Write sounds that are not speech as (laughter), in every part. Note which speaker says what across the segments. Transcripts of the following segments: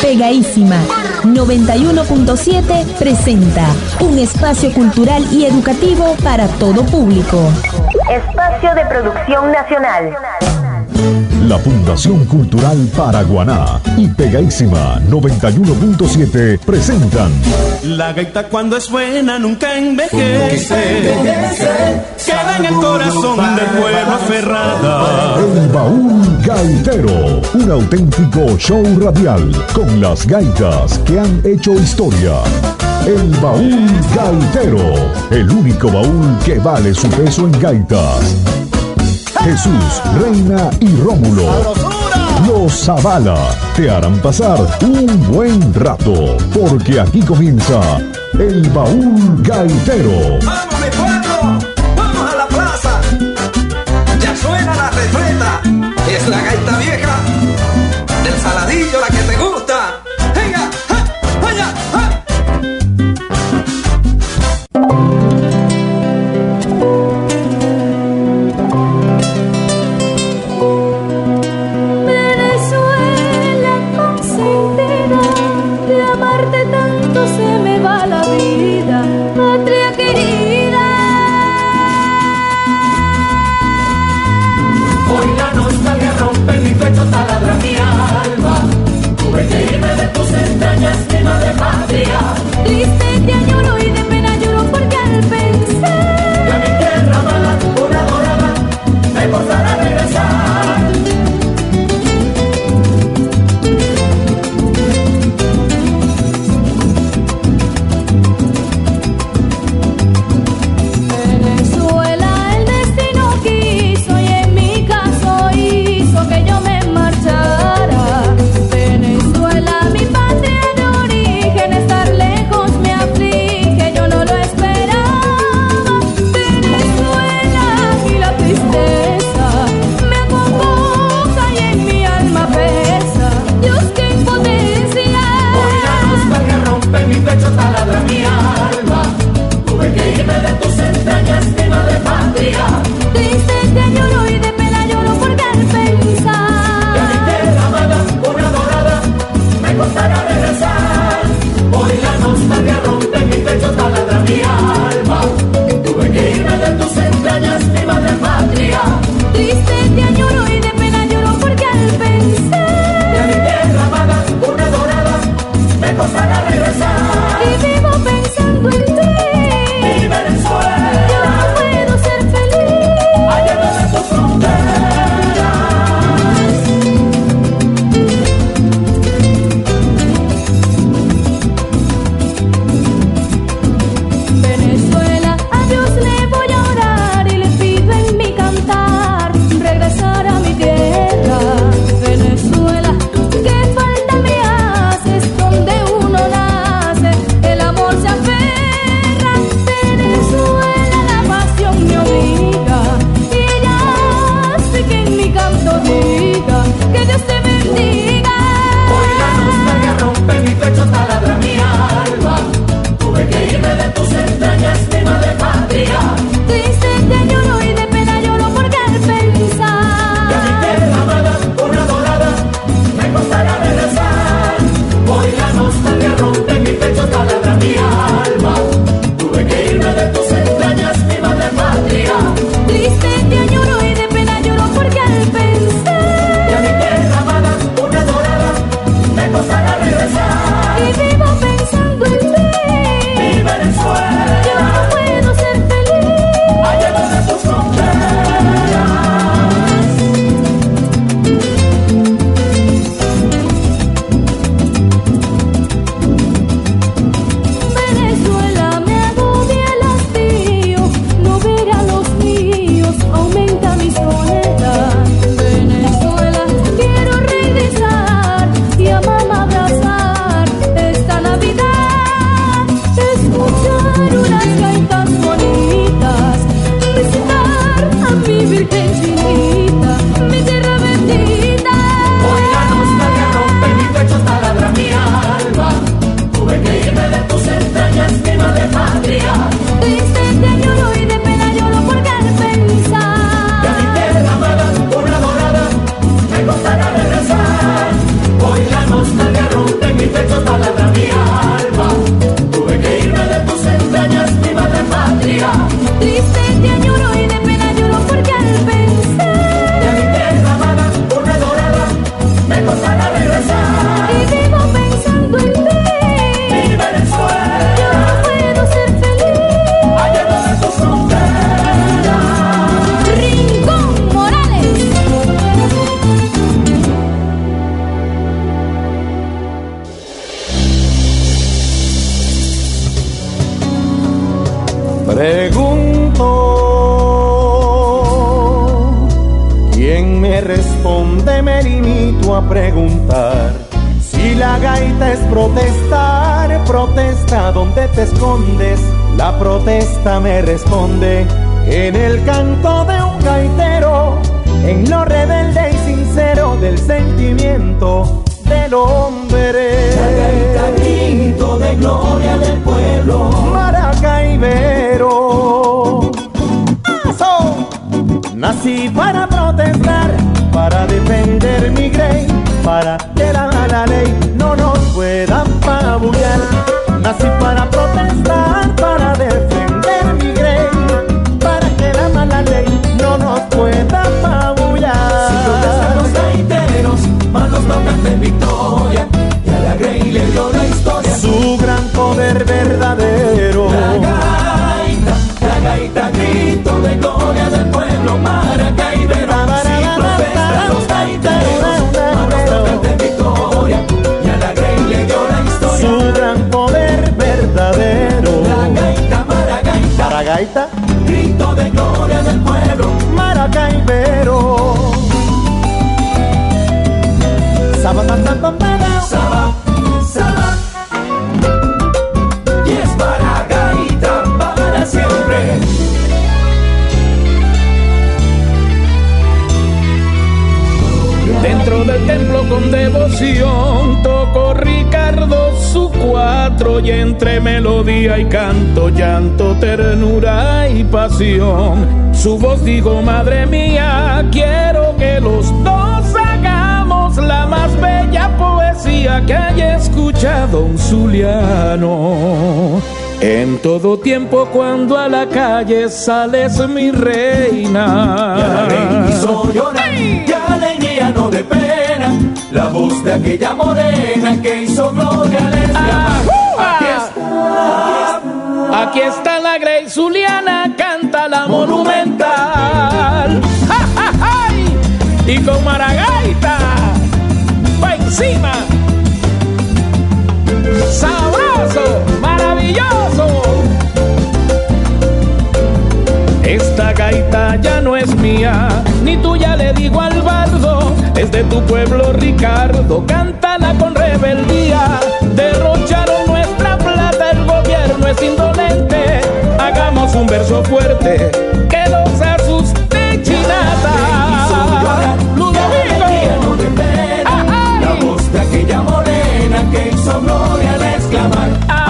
Speaker 1: Pegaísima 91.7 presenta un espacio cultural y educativo para todo público. Espacio de producción nacional.
Speaker 2: La Fundación Cultural Paraguaná y Pegaísima 91.7 presentan
Speaker 3: La gaita cuando es buena nunca envejece, queda en el corazón del pueblo aferrada.
Speaker 2: El Baúl Gaitero, un auténtico show radial con las gaitas que han hecho historia. El Baúl Gaitero, el único baúl que vale su peso en gaitas. Jesús, Reina y Rómulo. Los Zavala te harán pasar un buen rato, porque aquí comienza el baúl gaitero.
Speaker 4: ¡Vamos, mi pueblo! ¡Vamos a la plaza! Ya suena la retreta. Es la gaita
Speaker 5: Me
Speaker 6: limito a preguntar. Si la gaita es protestar, protesta donde te escondes. La protesta me responde en el canto de un gaitero, en lo rebelde y sincero del sentimiento del hombre.
Speaker 7: La gaita grito de gloria del pueblo.
Speaker 6: Maracaibero. Nací para protestar, para defender mi grey, para que la mala ley no nos pueda pabullar. Nací para protestar, para defender mi grey, para que la mala ley no nos pueda pabullar.
Speaker 7: Si los gaiteros, malos tocan de victoria. Y a la Grey le dio la historia.
Speaker 6: Su gran poder verdadero.
Speaker 7: La gaita, la gaita grito de Maragaita, grito de gloria del pueblo.
Speaker 6: Maracaibero.
Speaker 7: Saba, saba. Y es maragaita para siempre.
Speaker 8: Dentro del templo con devoción tocó Ricardo su cuatro y entre melodía y canto, llanto, ternura y pasión. Su voz dijo, madre mía, quiero que los dos hagamos la más bella poesía que haya escuchado un zuliano. En todo tiempo cuando a la calle sales mi reina.
Speaker 7: Y a la Grey hizo llorar, no de pena. La voz de aquella morena que hizo gloria les llama. Aquí está,
Speaker 8: Aquí está la Grey Zuliana, canta la monumental. ¡Ja, ja, jai! Y con Maragaita, pa' encima. Sabroso, maravilloso. Esta gaita ya no es mía, ni tuya le digo al bardo, es de tu pueblo Ricardo, cántala con rebeldía. Derrocharon nuestra plata, el gobierno es indolente, hagamos un verso fuerte que los asuste chinata.
Speaker 7: La voz de aquella morena que hizo gloria al exclamar.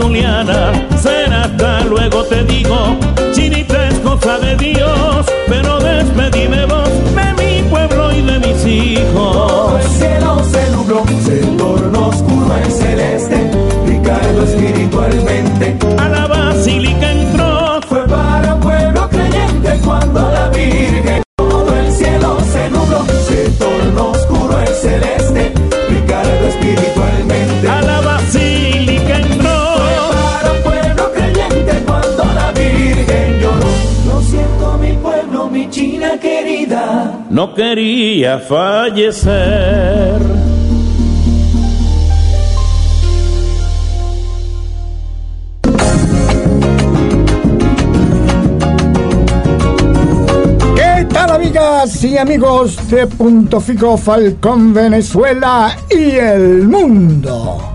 Speaker 7: Zuliana.
Speaker 6: Será hasta luego te digo, fallecer.
Speaker 9: ¿Qué tal amigas y amigos de Punto Fijo Falcón Venezuela y el mundo?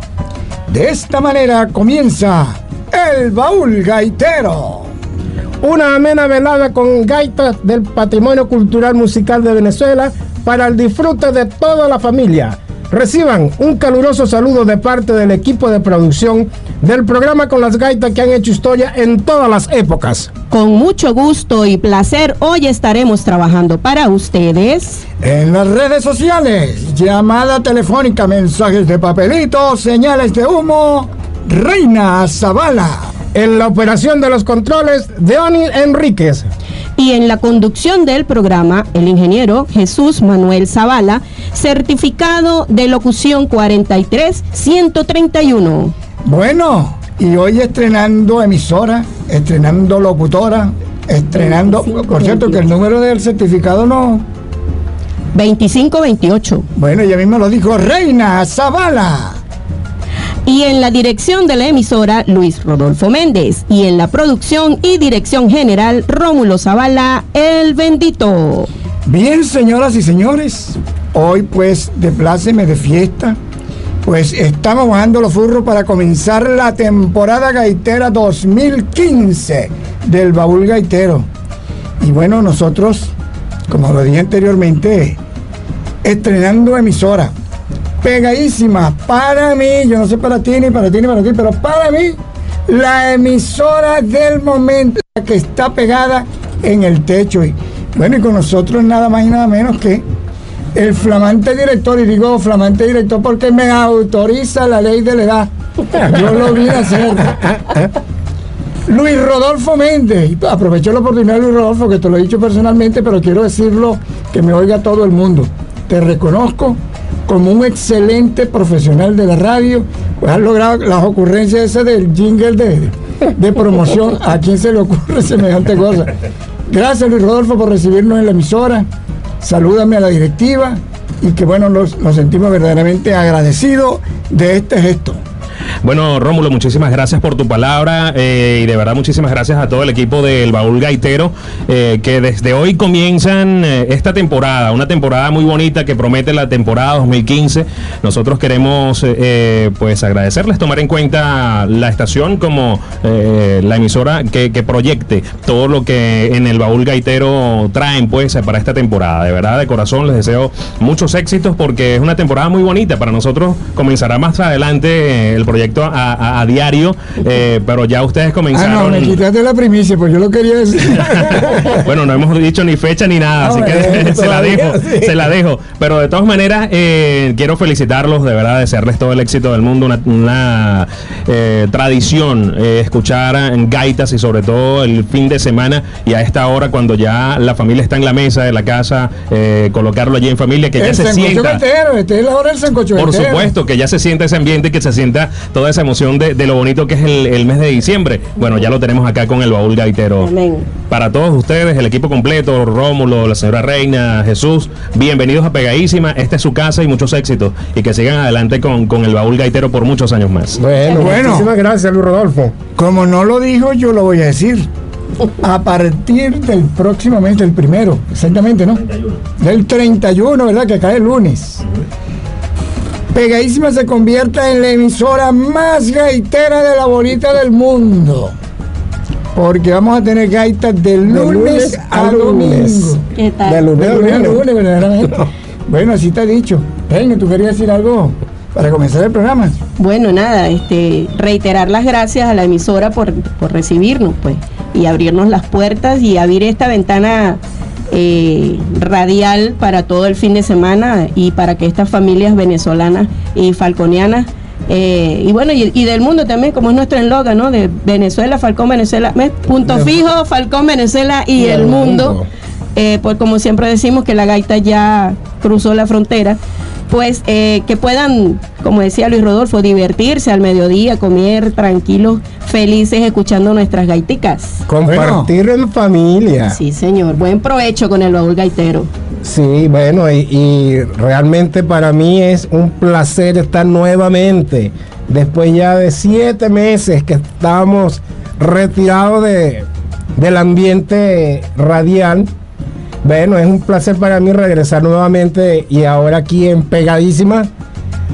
Speaker 9: De esta manera comienza el baúl gaitero.
Speaker 10: Una amena velada con gaitas del patrimonio cultural musical de Venezuela para el disfrute de toda la familia. Reciban un caluroso saludo de parte del equipo de producción del programa con las gaitas que han hecho historia en todas las épocas.
Speaker 11: Con mucho gusto y placer, hoy estaremos trabajando para ustedes.
Speaker 9: En las redes sociales, llamada telefónica, mensajes de papelito, señales de humo Reina Zavala.
Speaker 10: En la operación de los controles, Deoni Enríquez.
Speaker 11: Y en la conducción del programa, el ingeniero Jesús Manuel Zavala, certificado de locución 43131.
Speaker 9: Bueno, y hoy estrenando emisora, estrenando locutora, estrenando. Por cierto, que el número del certificado no.
Speaker 11: 2528.
Speaker 9: Bueno, ella misma lo dijo, Reina Zavala.
Speaker 11: Y en la dirección de la emisora, Luis Rodolfo Méndez. Y en la producción y dirección general, Rómulo Zavala, el bendito.
Speaker 9: Bien, señoras y señores, hoy pues de pláceme de fiesta, pues estamos bajando los furros para comenzar la temporada gaitera 2015 del Baúl Gaitero. Y bueno, nosotros, como lo dije anteriormente, estrenando emisora, pegadísima para mí, yo no sé para ti ni para ti ni para ti, pero para mí, la emisora del momento, que está pegada en el techo. Y bueno, y con nosotros nada más y nada menos que el flamante director, y digo flamante director porque me autoriza la ley de la edad. Yo lo vi hacer. Luis Rodolfo Méndez, aprovecho la oportunidad, Luis Rodolfo, que te lo he dicho personalmente, pero quiero decirlo que me oiga todo el mundo. Te reconozco como un excelente profesional de la radio, pues has logrado las ocurrencias esas del jingle de, de promoción. ¿A quién se le ocurre semejante cosa? Gracias Luis Rodolfo por recibirnos en la emisora. Salúdame a la directiva y que bueno, nos, nos sentimos verdaderamente agradecidos de este gesto.
Speaker 12: Bueno, Rómulo, muchísimas gracias por tu palabra eh, y de verdad muchísimas gracias a todo el equipo del Baúl Gaitero eh, que desde hoy comienzan eh, esta temporada, una temporada muy bonita que promete la temporada 2015. Nosotros queremos pues agradecerles, tomar en cuenta la estación como la emisora que, que proyecte todo lo que en el Baúl Gaitero traen pues para esta temporada. De verdad, de corazón les deseo muchos éxitos porque es una temporada muy bonita. Para nosotros comenzará más adelante el proyecto a, a- a diario, eh, pero ya ustedes
Speaker 9: Ah,
Speaker 12: comenzaron.
Speaker 9: no, me quitaste la primicia, pues yo lo quería decir. (laughs)
Speaker 12: bueno, no hemos dicho ni fecha ni nada, así que
Speaker 9: eh, (laughs)
Speaker 12: se la dejo,
Speaker 9: sí.
Speaker 12: se la dejo. Pero de todas maneras, eh, quiero felicitarlos, de verdad, desearles todo el éxito del mundo, una, una, eh, tradición escuchar en gaitas y sobre todo el fin de semana y a esta hora cuando ya la familia está en la mesa de la casa, colocarlo allí en familia, que ya se sienta.
Speaker 9: gaitero, esta es la hora del
Speaker 12: Por supuesto, que ya se sienta ese ambiente, que se sienta toda esa emoción de, de lo bonito que es el, el mes de diciembre. Bueno, ya lo tenemos acá con el baúl gaitero.
Speaker 11: Amén.
Speaker 12: Para todos ustedes, el equipo completo, Rómulo, la señora Reina, Jesús, bienvenidos a Pegadísima. Esta es su casa y muchos éxitos. Y que sigan adelante con, con el baúl gaitero por muchos años más.
Speaker 10: Bueno,
Speaker 9: Bueno.
Speaker 10: muchísimas gracias, Luis Rodolfo.
Speaker 9: Como no lo dijo, yo lo voy a decir. A partir del próximo mes, del primero, exactamente, ¿no? Del 31, ¿verdad? Que cae el lunes. Pegadísima se convierta en la emisora más gaitera de la bolita del mundo. Porque vamos a tener gaitas de lunes,
Speaker 10: lunes
Speaker 9: a
Speaker 10: a lunes.
Speaker 9: domingo.
Speaker 11: ¿Qué tal?
Speaker 10: De lunes
Speaker 9: De
Speaker 10: a
Speaker 9: lunes a
Speaker 10: lunes.
Speaker 9: lunes, verdaderamente. Bueno, así te he dicho. Venga, ¿tú querías decir algo para comenzar el programa?
Speaker 11: Bueno, nada, este, reiterar las gracias a la emisora por, por recibirnos, pues, y abrirnos las puertas y abrir esta ventana eh, radial para todo el fin de semana y para que estas familias venezolanas y falconianas eh, y bueno, y, y del mundo también, como es nuestro eslogan, ¿no? De Venezuela, Falcón, Venezuela, punto fijo, Falcón, Venezuela y,
Speaker 10: Y
Speaker 11: el
Speaker 10: el
Speaker 11: mundo.
Speaker 10: mundo.
Speaker 11: Eh, pues como siempre decimos que la gaita ya cruzó la frontera, pues eh, que puedan, como decía Luis Rodolfo, divertirse al mediodía, comer tranquilos, felices, escuchando nuestras gaiticas.
Speaker 10: Compartir en familia.
Speaker 11: Sí, señor. Buen provecho con el baúl gaitero.
Speaker 10: Sí, bueno, y, y realmente para mí es un placer estar nuevamente, después ya de siete meses que estamos retirados de, del ambiente radial. Bueno, es un placer para mí regresar nuevamente y ahora aquí en Pegadísima.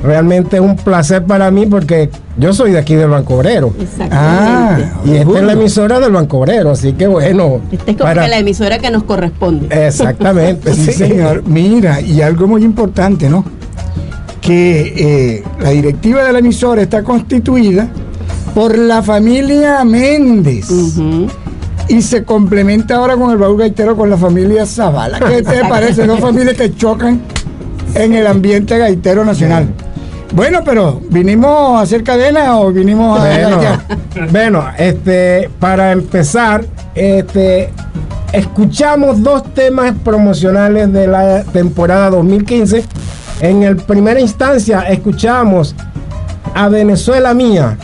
Speaker 10: Realmente es un placer para mí porque yo soy de aquí del Banco Obrero.
Speaker 9: Ah,
Speaker 11: Exactamente.
Speaker 10: Y esta es la emisora del Banco Obrero, así que bueno.
Speaker 11: Esta es como
Speaker 10: para-
Speaker 11: que la emisora que nos corresponde.
Speaker 10: Exactamente. (laughs)
Speaker 9: Sí, señor. Mira, y algo muy importante, ¿no? Que eh, la directiva de la emisora está constituida por la familia Méndez.
Speaker 11: Ujú.
Speaker 9: Y se complementa ahora con el baúl gaitero con la familia Zavala. ¿Qué te parece? Dos familias que chocan en el ambiente gaitero nacional. Bueno, pero ¿vinimos a hacer cadena o vinimos a
Speaker 10: Bueno, bueno, este, para empezar, este, escuchamos dos temas promocionales de la temporada 2015. En el primera instancia escuchamos a Venezuela Mía.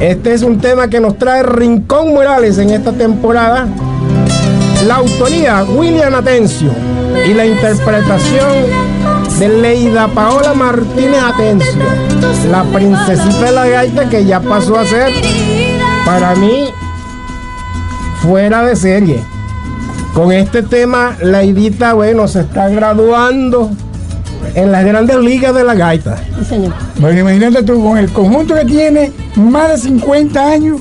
Speaker 10: Este es un tema que nos trae Rincón Morales en esta temporada. La autoría, William Atencio. Y la interpretación de Leida Paola Martínez Atencio. La princesita de la gaita que ya pasó a ser, para mí, fuera de serie. Con este tema, Leidita, bueno, se está graduando en las grandes ligas de la gaita.
Speaker 11: Sí, señor.
Speaker 9: Bueno, imagínate tú, con el conjunto que tiene más de 50 años,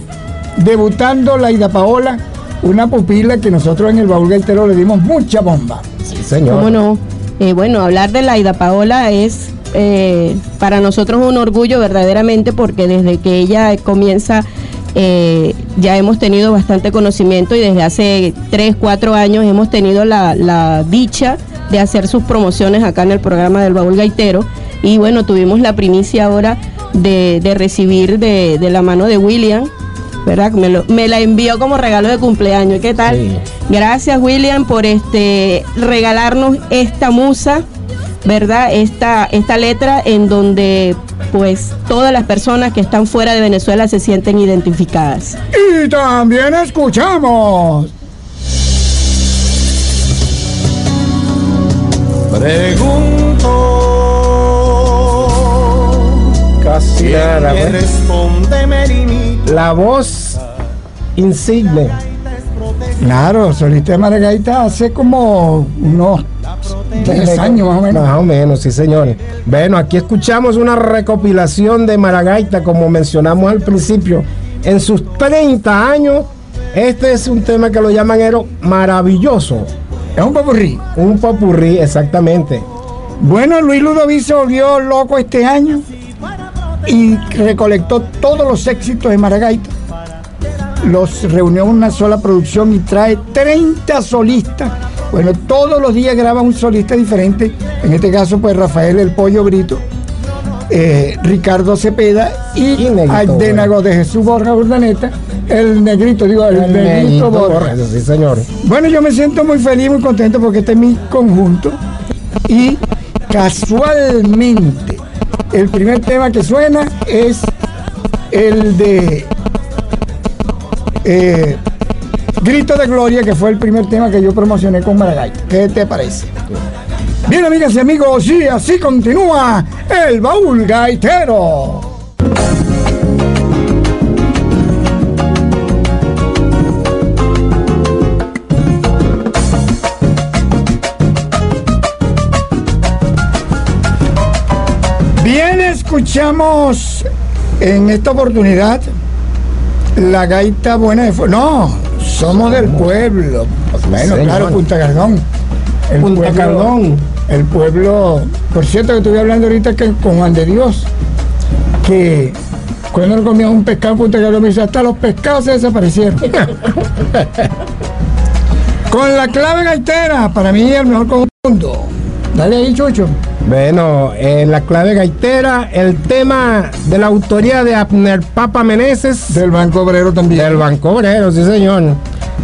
Speaker 9: debutando la Ida Paola, una pupila que nosotros en el baúl gaitero le dimos mucha bomba.
Speaker 10: Sí, señor.
Speaker 11: ¿Cómo no? Eh, bueno, hablar de Laida Paola es eh, para nosotros un orgullo verdaderamente porque desde que ella comienza eh, ya hemos tenido bastante conocimiento y desde hace 3, 4 años hemos tenido la, la dicha de hacer sus promociones acá en el programa del Baúl Gaitero y bueno, tuvimos la primicia ahora de, de recibir de, de la mano de William. ¿Verdad? Me, lo- me la envió como regalo de cumpleaños. ¿Qué tal?
Speaker 10: Sí.
Speaker 11: Gracias, William, por este regalarnos esta musa, ¿verdad? Esta, esta letra en donde pues todas las personas que están fuera de Venezuela se sienten identificadas.
Speaker 9: Y también escuchamos.
Speaker 13: Pregunto.
Speaker 10: Casi
Speaker 13: ¿Quién
Speaker 10: nada, pues.
Speaker 13: responde me limita?
Speaker 10: La voz insigne.
Speaker 9: Claro, solista de Maragaita hace como unos 10 años más o menos.
Speaker 10: Más o menos, sí, señores. Bueno, aquí escuchamos una recopilación de Maragaita, como mencionamos al principio. En sus 30 años, este es un tema que lo llaman Ero maravilloso.
Speaker 9: Es un popurrí.
Speaker 10: Un popurrí, exactamente.
Speaker 9: Bueno, Luis Ludovic se volvió loco este año y recolectó todos los éxitos de Maragaita. Los reunió en una sola producción y trae 30 solistas. Bueno, todos los días graba un solista diferente. En este caso, pues Rafael El Pollo Brito, eh, Ricardo Cepeda y, Aldénago de Jesús Borja Urdaneta. El negrito, digo, el, negrito
Speaker 10: Negrito. Borges, sí, señores.
Speaker 9: Bueno, yo me siento muy feliz, muy contento porque este es mi conjunto. Y casualmente, el primer tema que suena es el de eh, Grito de Gloria, que fue el primer tema que yo promocioné con Maragall. ¿Qué te parece? Bien, amigas y amigos, y así continúa el baúl gaitero. Bien, escuchamos en esta oportunidad la gaita buena de Fu- No, somos del pueblo. Bueno, claro, Punta Cardón. El
Speaker 10: Punta Cardón.
Speaker 9: El pueblo. Por cierto, que estuve hablando ahorita que, con Juan de Dios, que cuando no comías un pescado en Punta Cardón, me dice, hasta los pescados se desaparecieron. (laughs) con la clave gaitera, para mí el mejor conjunto. Dale ahí, Chucho.
Speaker 10: Bueno, en la clave gaitera, el tema de la autoría de Abner Papa Meneses.
Speaker 9: Del Banco Obrero también.
Speaker 10: Del Banco Obrero, sí señor.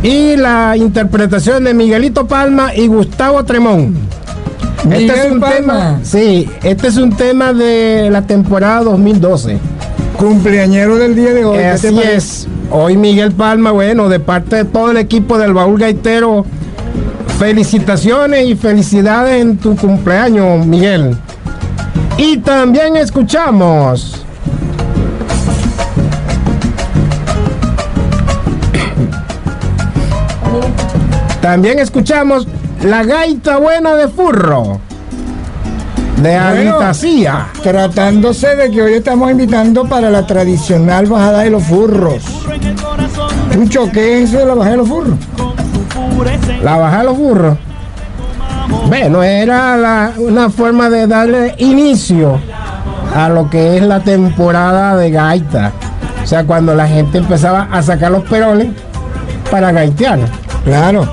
Speaker 10: Y la interpretación de Miguelito Palma y Gustavo Tremón.
Speaker 9: Miguel
Speaker 10: este es un
Speaker 9: Palma.
Speaker 10: tema, sí, este es un tema de la temporada 2012.
Speaker 9: Cumpleañero del día de hoy. ¿qué te
Speaker 10: Así es. Hoy Miguel Palma, bueno, de parte de todo el equipo del Baúl Gaitero, felicitaciones y felicidades en tu cumpleaños, Miguel. Y también escuchamos. También escuchamos La Gaita Buena de Furro. De
Speaker 9: Bueno. Tratándose de que hoy estamos invitando para la tradicional bajada de los furros. Chucho, ¿qué es eso de la bajada de los furros?
Speaker 10: La baja de los burros. Bueno, era la- una forma de darle inicio a lo que es la temporada de gaita. O sea, cuando la gente empezaba a sacar los peroles para gaitear.
Speaker 9: Claro.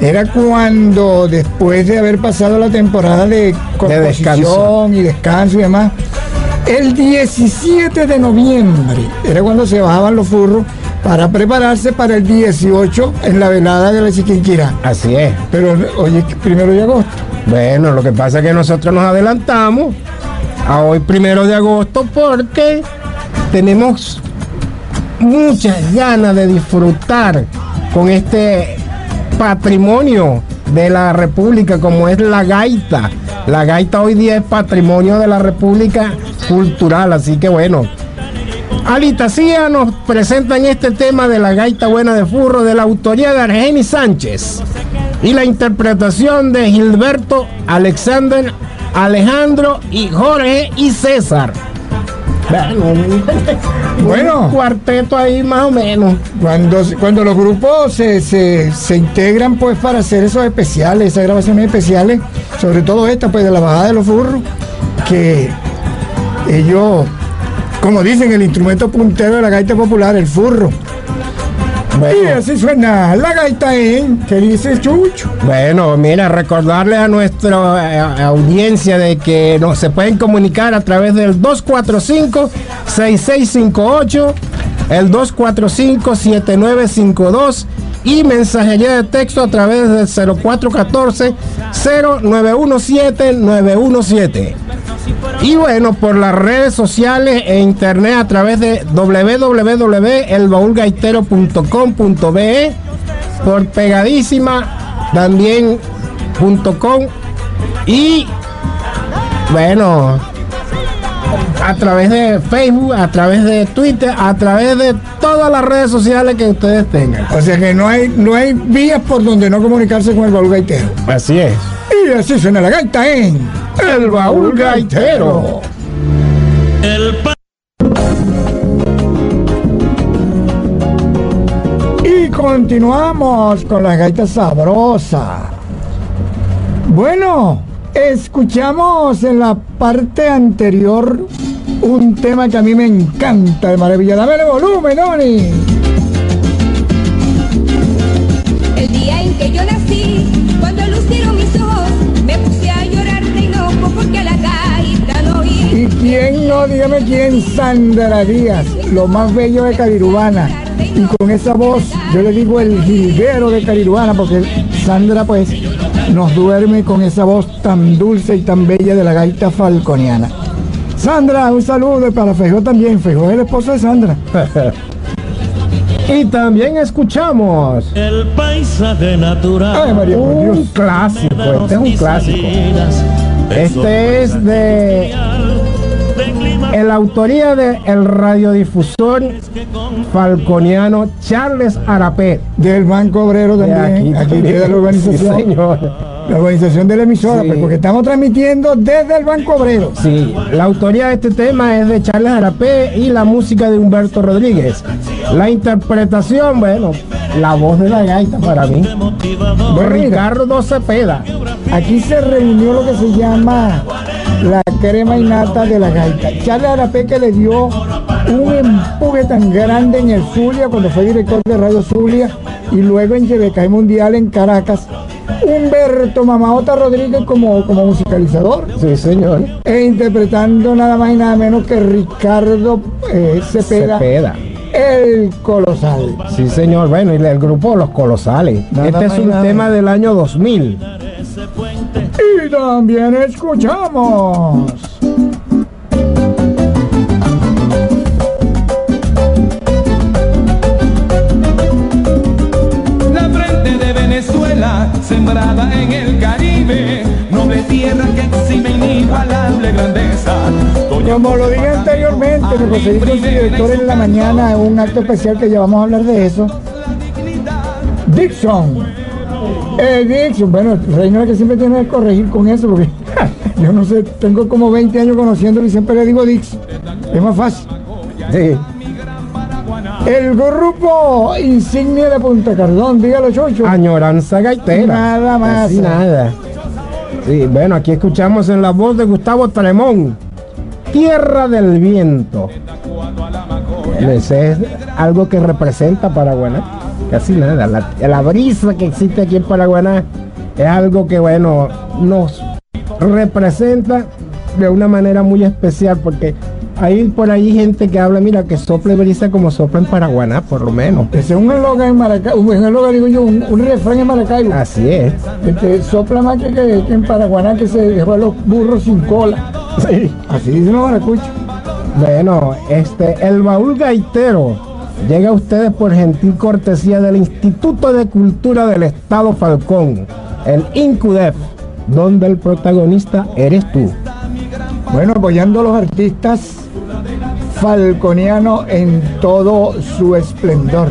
Speaker 9: era cuando después de haber pasado la temporada de composición
Speaker 10: descanso.
Speaker 9: y descanso y demás, el 17 de noviembre era cuando se bajaban los furros para prepararse para el 18 en la velada de la Chiquinquirá.
Speaker 10: Así es.
Speaker 9: Pero hoy es primero de agosto.
Speaker 10: Bueno, lo que pasa es que nosotros nos adelantamos a hoy primero de agosto porque tenemos muchas ganas de disfrutar con este patrimonio de la República como es la gaita. La gaita hoy día es patrimonio de la República cultural, así que bueno. Alita Cía nos presentan este tema de la gaita buena de furro de la autoría de Argeni Sánchez y la interpretación de Gilberto, Alexander, Alejandro y Jorge y César.
Speaker 9: Bueno.
Speaker 10: un cuarteto ahí más o menos.
Speaker 9: Cuando, cuando los grupos se, se- se integran pues para hacer esos especiales, esas grabaciones especiales, sobre todo esta pues de la bajada de los furros, que ellos, como dicen, el instrumento puntero de la gaita popular, el furro. Y así suena la gaita en que dice Chucho.
Speaker 10: Bueno, mira, recordarle a nuestra eh, audiencia de que nos se pueden comunicar a través del 245-6658, el 245-7952 y mensajería de texto a través del 0414-0917-917. Y bueno, por las redes sociales e internet a través de www.elbaulgaitero.com.be, por pegadísima también punto com y bueno, a través de Facebook, a través de Twitter, a través de todas las redes sociales que ustedes tengan.
Speaker 9: O sea que no hay, no hay vías por donde no comunicarse con el baúl gaitero.
Speaker 10: Así es.
Speaker 9: Y así suena la gaita en El Baúl Gaitero. Y continuamos con la gaita sabrosa. Bueno, escuchamos en la parte anterior un tema que a mí me encanta de maravilla. Dame el volumen, Oni. Sandra Díaz, lo más bello de Carirubana. Y con esa voz, yo le digo el jilguero de Carirubana, porque Sandra pues nos duerme con esa voz tan dulce y tan bella de la gaita falconiana. Sandra, un saludo para Fejó también. Fejó es el esposo de Sandra. (laughs)
Speaker 10: Y también escuchamos
Speaker 14: El paisaje natural.
Speaker 9: Ay, María, por
Speaker 10: un
Speaker 9: Dios.
Speaker 10: clásico, este es un clásico. Este es de la autoría de el radiodifusor falconiano Charles Arapé.
Speaker 9: Del Banco Obrero
Speaker 10: De
Speaker 9: también. Aquí, queda la (laughs) organización.
Speaker 10: Sí, señor.
Speaker 9: La organización de la emisora,
Speaker 10: Sí.
Speaker 9: pues, porque estamos transmitiendo desde el Banco Obrero.
Speaker 10: Sí, la autoría de este tema es de Charles Arapé y la música de Humberto Rodríguez. La interpretación, bueno, la voz de la gaita para mí.
Speaker 9: Mira.
Speaker 10: Ricardo Cepeda.
Speaker 9: Aquí se reunió lo que se llama la crema innata de la gaita. Charles Arapé que le dio un empuje tan grande en el Zulia cuando fue director de Radio Zulia y luego en Yebecay Mundial en Caracas. Humberto Mamaota Rodríguez como, como musicalizador
Speaker 10: Sí, señor.
Speaker 9: e interpretando nada más y nada menos que Ricardo eh, Cepeda,
Speaker 10: Cepeda.
Speaker 9: el colosal.
Speaker 10: Sí, señor. Bueno, y el grupo Los Colosales.
Speaker 9: Nada
Speaker 10: este es un
Speaker 9: nada
Speaker 10: tema del año 2000.
Speaker 9: Y también escuchamos.
Speaker 13: En el Caribe, noble tierra que exime inigualable grandeza.
Speaker 9: Como lo dije anteriormente, me conseguí con su director en la mañana en un acto especial que ya vamos a hablar de eso. Dixon. Eh, Dixon, bueno, Reina que siempre tiene que corregir con eso porque (laughs) yo no sé, tengo como 20 años conociéndolo y siempre le digo Dixon. Es más fácil.
Speaker 10: Sí.
Speaker 9: El grupo insignia de Punta Cardón, dígalo, Chocho.
Speaker 10: Añoranza gaitera.
Speaker 9: Nada más.
Speaker 10: Así nada. Sí, bueno, aquí escuchamos en la voz de Gustavo Tremón. Tierra del viento. Ese es algo que representa Paraguay. ¿no? casi nada. La, la brisa que existe aquí en Paraguaná es algo que, bueno, nos representa de una manera muy especial porque hay por ahí gente que habla, mira, que sople brisa como sopla en Paraguaná, por lo menos.
Speaker 9: Ese es un eslogan en Maracaibo, un eslogan, digo yo, un, un refrán en Maracaibo.
Speaker 10: Así es.
Speaker 9: Este, sopla más que, que- que en Paraguaná que se dejó a los burros sin cola.
Speaker 10: Sí.
Speaker 9: Así dicen los maracuchos.
Speaker 10: Bueno, este, el baúl gaitero llega a ustedes por gentil cortesía del Instituto de Cultura del Estado Falcón, el INCUDEF, donde el protagonista eres tú.
Speaker 9: Bueno, apoyando a los artistas falconianos en todo su esplendor.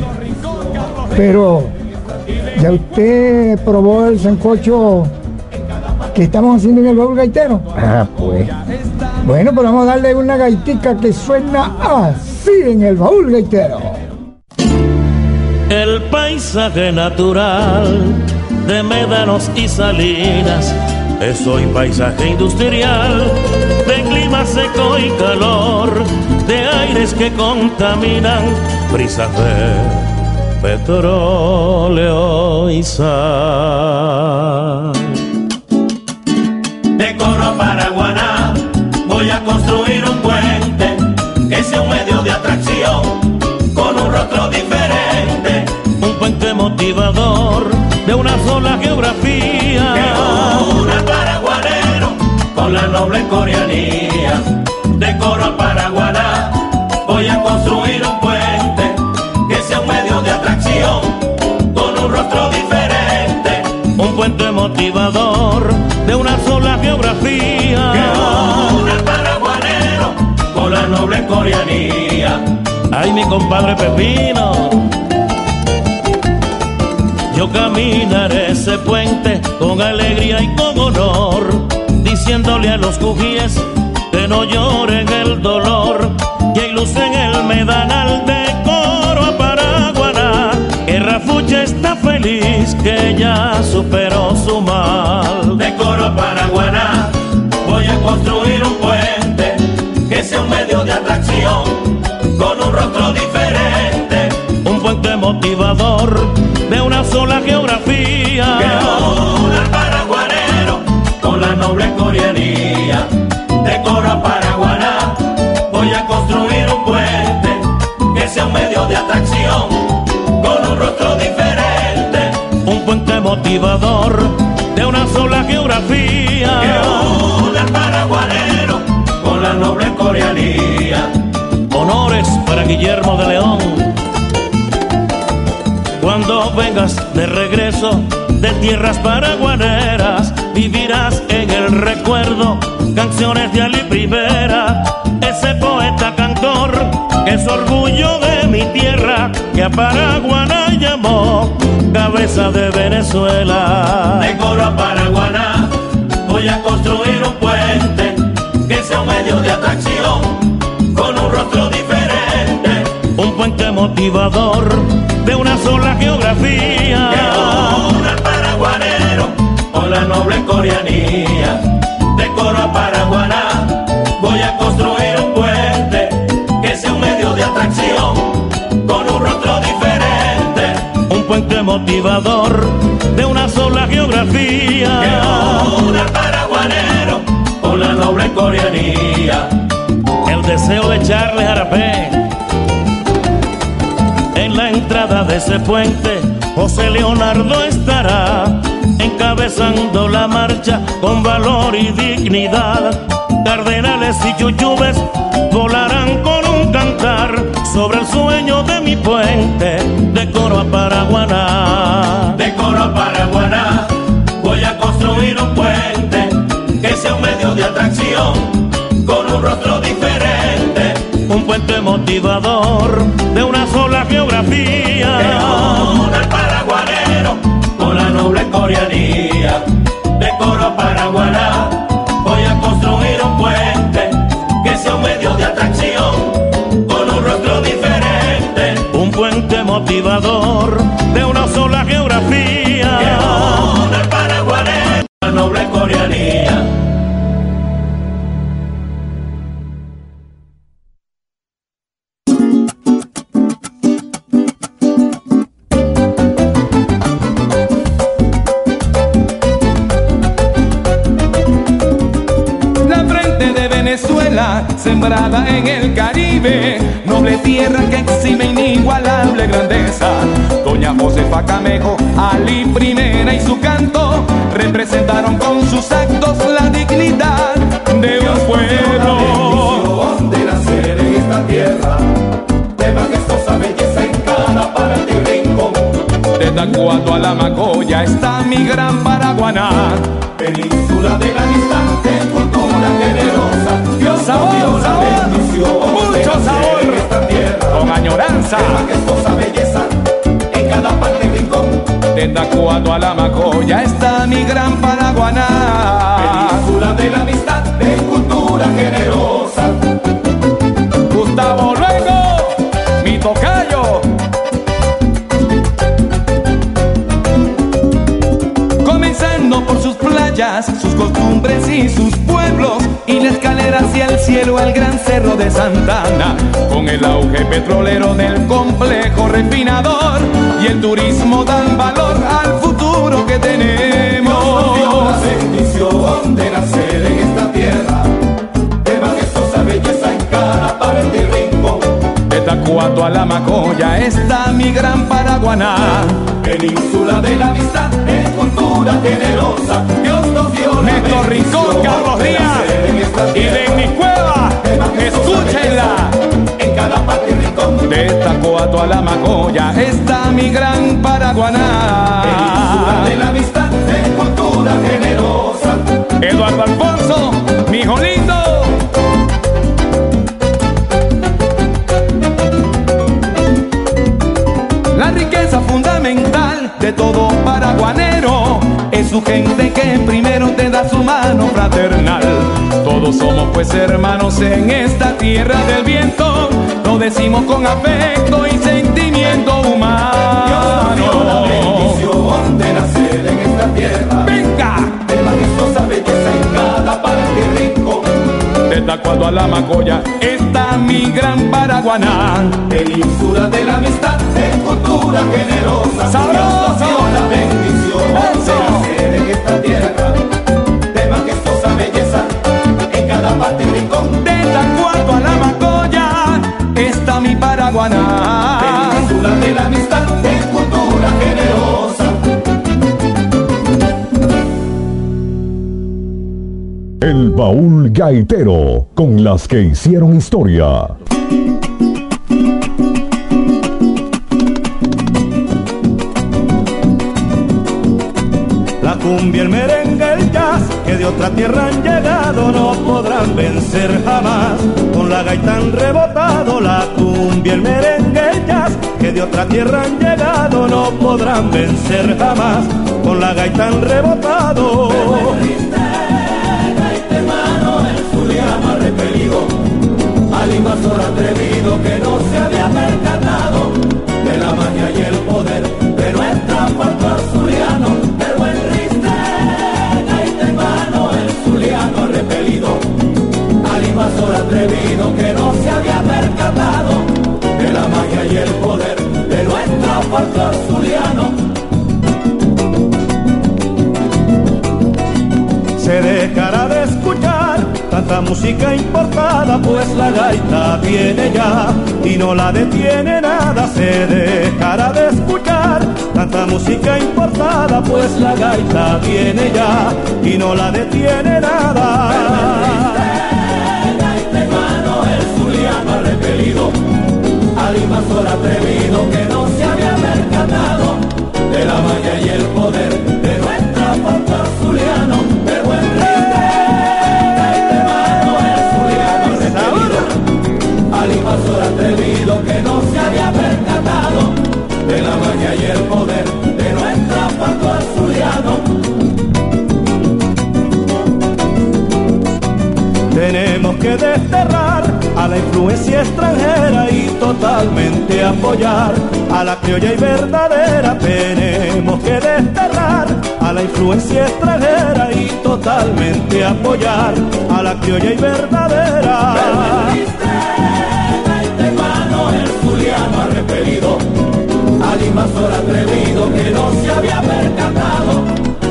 Speaker 9: Pero, ¿ya usted probó el sancocho que estamos haciendo en el baúl gaitero?
Speaker 10: Ah, pues.
Speaker 9: Bueno, pues vamos a darle una gaitica que suena así en el baúl gaitero.
Speaker 14: El paisaje natural de médanos y salinas es hoy paisaje industrial de clima seco y calor, de aires que contaminan, brisas de petróleo y sal. De Coro Paraguaná voy a construir un puente que sea un medio coreanía. De Coro a Paraguaná voy a construir un puente que sea un medio de atracción con un rostro diferente. Un puente motivador de una sola geografía. Que une al paraguanero con la noble coreanía. Ay, mi compadre Pepino. Yo caminaré ese puente con alegría y con diciéndole a los cujíes que no lloren el dolor, que ilusen el medanal de coro Paraguaná, que Rafuche está feliz, que ya superó su mal. De coro Paraguaná De Coro a Paraguaná voy a construir un puente que sea un medio de atracción con un rostro diferente, un puente motivador de una sola geografía que une al paraguanero con la noble coreanía. Honores para Guillermo de León. Cuando vengas de regreso de tierras paraguaneras, vivirás en el recuerdo canciones de Ali Primera, ese poeta cantor que es orgullo de mi tierra, que a Paraguaná llamó cabeza de Venezuela. De Coro a Paraguaná voy a construir un puente que sea un medio de atracción con un rostro diferente, un puente motivador de una sola geografía. La noble coreanía. De Coro a Paraguaná voy a construir un puente que sea un medio de atracción con un rostro diferente, un puente motivador de una sola geografía. Que une al paraguanero con la noble coreanía. El deseo de Charles Jarapé en la entrada de ese puente, José Leonardo estará encabezando la marcha con valor y dignidad. Cardenales y chuchubes volarán con un cantar sobre el sueño de mi puente, de Coro a Paraguaná. De Coro a Paraguaná voy a construir un puente que sea un medio de atracción con un rostro diferente, un puente motivador de una sola geografía. De Coro a Paraguaná. Voy a construir un puente que sea un medio de atracción con un rostro diferente, un puente motivador
Speaker 15: sus costumbres y sus pueblos, y la escalera hacia el cielo al gran cerro de Santana, con el auge petrolero del complejo refinador, y el turismo dan valor al futuro que tenemos.
Speaker 13: Nos dio la bendición de nacer en esta tierra. De majestuosa belleza en cada parte y rincón.
Speaker 15: De Tacuato a la Macoya está mi gran Paraguaná.
Speaker 13: Península de la amistad cultura generosa. Dios nos dio la
Speaker 15: Néstor Rincón, Carlos Díaz y
Speaker 13: tierra.
Speaker 15: de mi cueva, escúchenla.
Speaker 13: En cada parte rincón.
Speaker 15: De Tacuato a la Macoya está mi gran Paraguaná.
Speaker 13: De la amistad de cultura generosa.
Speaker 15: Eduardo Alfonso, mi lindo. La riqueza fundamental de todo gente que primero te da su mano fraternal. Todos somos pues hermanos en esta tierra del viento, lo decimos con afecto y sentimiento
Speaker 13: Dios nos dio la
Speaker 15: humano.
Speaker 13: bendición de nacer en esta tierra.
Speaker 15: Venga,
Speaker 13: De majestuosa belleza en cada parte y rincón.
Speaker 15: de Tacuato a la Macoya está mi gran Paraguaná.
Speaker 13: Península de la amistad de cultura generosa.
Speaker 15: Sabroso.
Speaker 13: Dios nos dio la bendición
Speaker 15: Eso.
Speaker 13: En esta tierra. De majestuosa belleza en cada parte y rincón.
Speaker 15: De Tacuato a la Macoya está mi Paraguaná.
Speaker 13: Península de la amistad de cultura generosa.
Speaker 2: El baúl gaitero, con las que hicieron historia.
Speaker 3: Cumbia, el merengue, el jazz, que de otra tierra han llegado, no podrán vencer jamás. Con la gaita han rebotado, la cumbia, el merengue, el jazz, que de otra tierra han llegado, no podrán vencer jamás. Con la gaita han rebotado.
Speaker 13: hermano, el Zuliano ha repelido al invasor atrevido que no se había percatado invasor atrevido que no se había percatado de la magia y el poder de nuestra puerto Zuliano.
Speaker 3: Se dejará de escuchar tanta música importada, pues la gaita viene ya y no la detiene nada. Se dejará de escuchar tanta música importada, pues la gaita viene ya y no la detiene nada.
Speaker 13: Al invasor atrevido que no se había percatado de la magia y el poder de nuestra puerto Zuliano. El buen Ristega, hermano, el Zuliano ha repelido al invasor atrevido que no se había percatado de la magia y el poder de nuestra puerto Zuliano.
Speaker 3: Tenemos que desterrar a la influencia extranjera y totalmente apoyar a la criolla y verdadera. Tenemos que desterrar a la influencia extranjera y totalmente apoyar a la criolla y verdadera.
Speaker 13: el Zuliano ha repelido al invasor atrevido que no se había percatado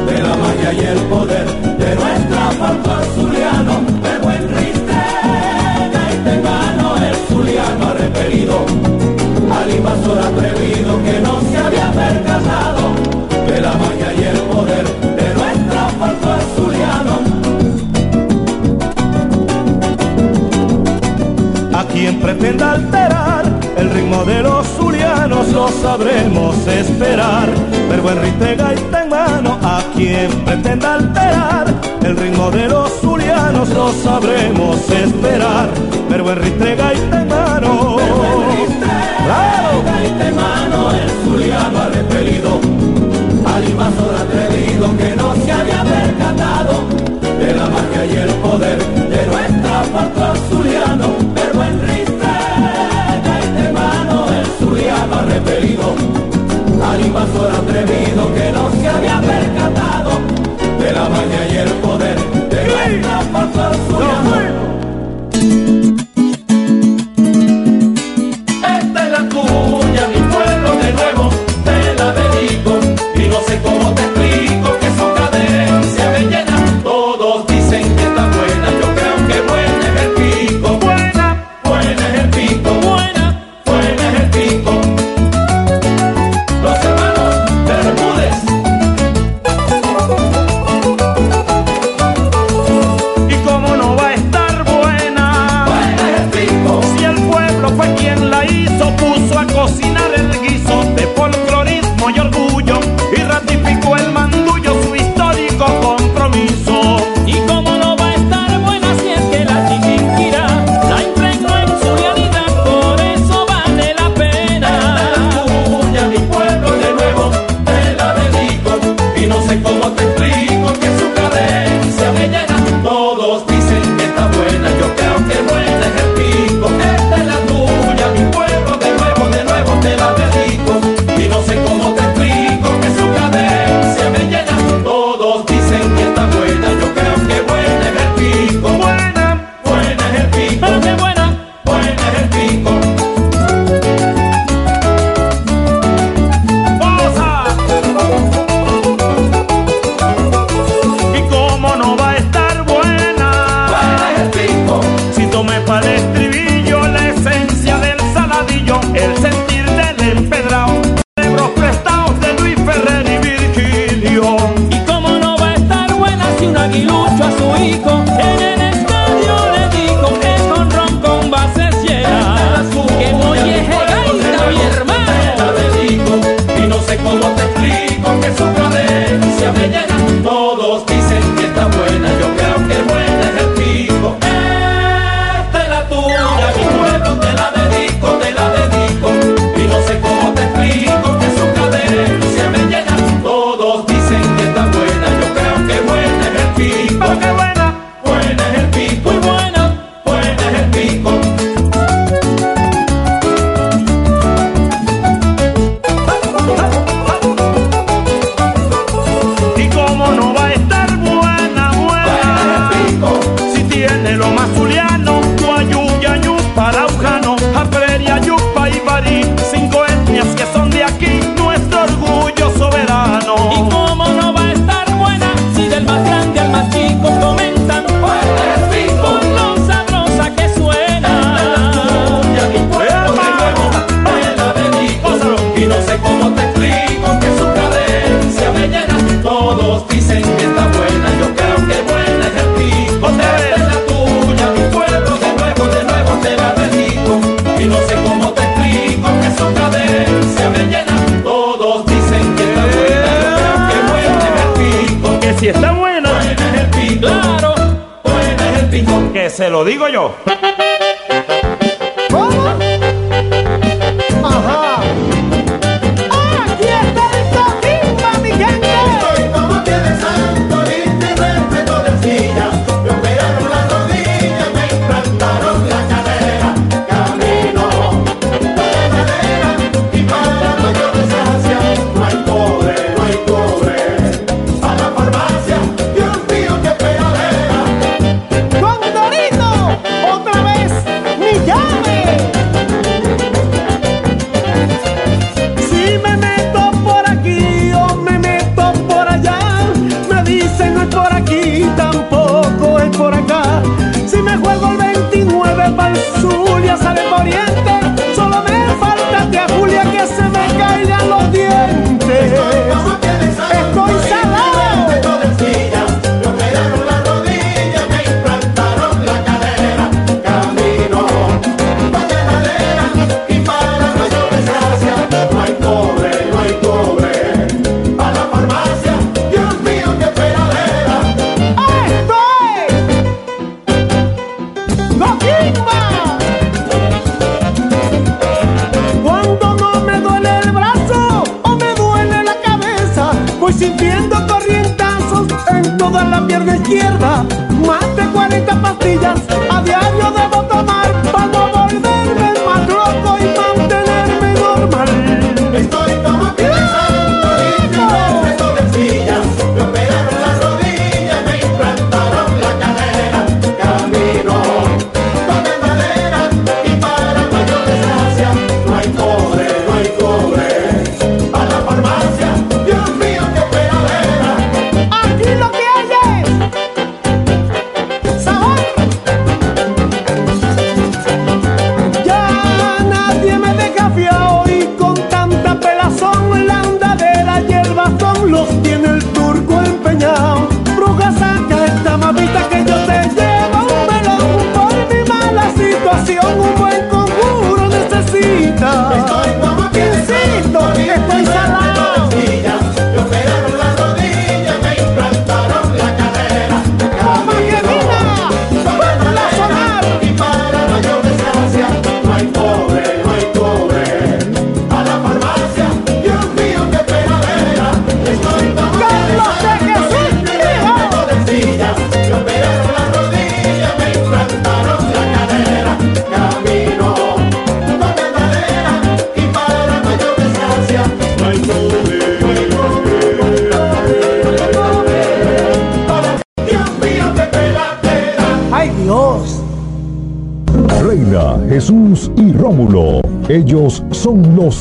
Speaker 13: de la magia y el poder de nuestra puerto Zuliano. invasor atrevido que no se había percatado de la maña y el poder de nuestra puerto azuliano.
Speaker 3: A quien pretenda alterar el ritmo de los zulianos lo sabremos esperar, pero Enrique gaita en mano. A quien pretenda alterar el ritmo de los zulianos lo sabremos esperar, pero Enrique gaita en mano
Speaker 13: gaita y este mano, el zuliano ha repelido al invasor atrevido que no se había percatado. De la magia y el poder de nuestra patria zuliano, el buen gaita y mano, el zuliano ha repelido al invasor atrevido que no se había percatado. De la magia y el poder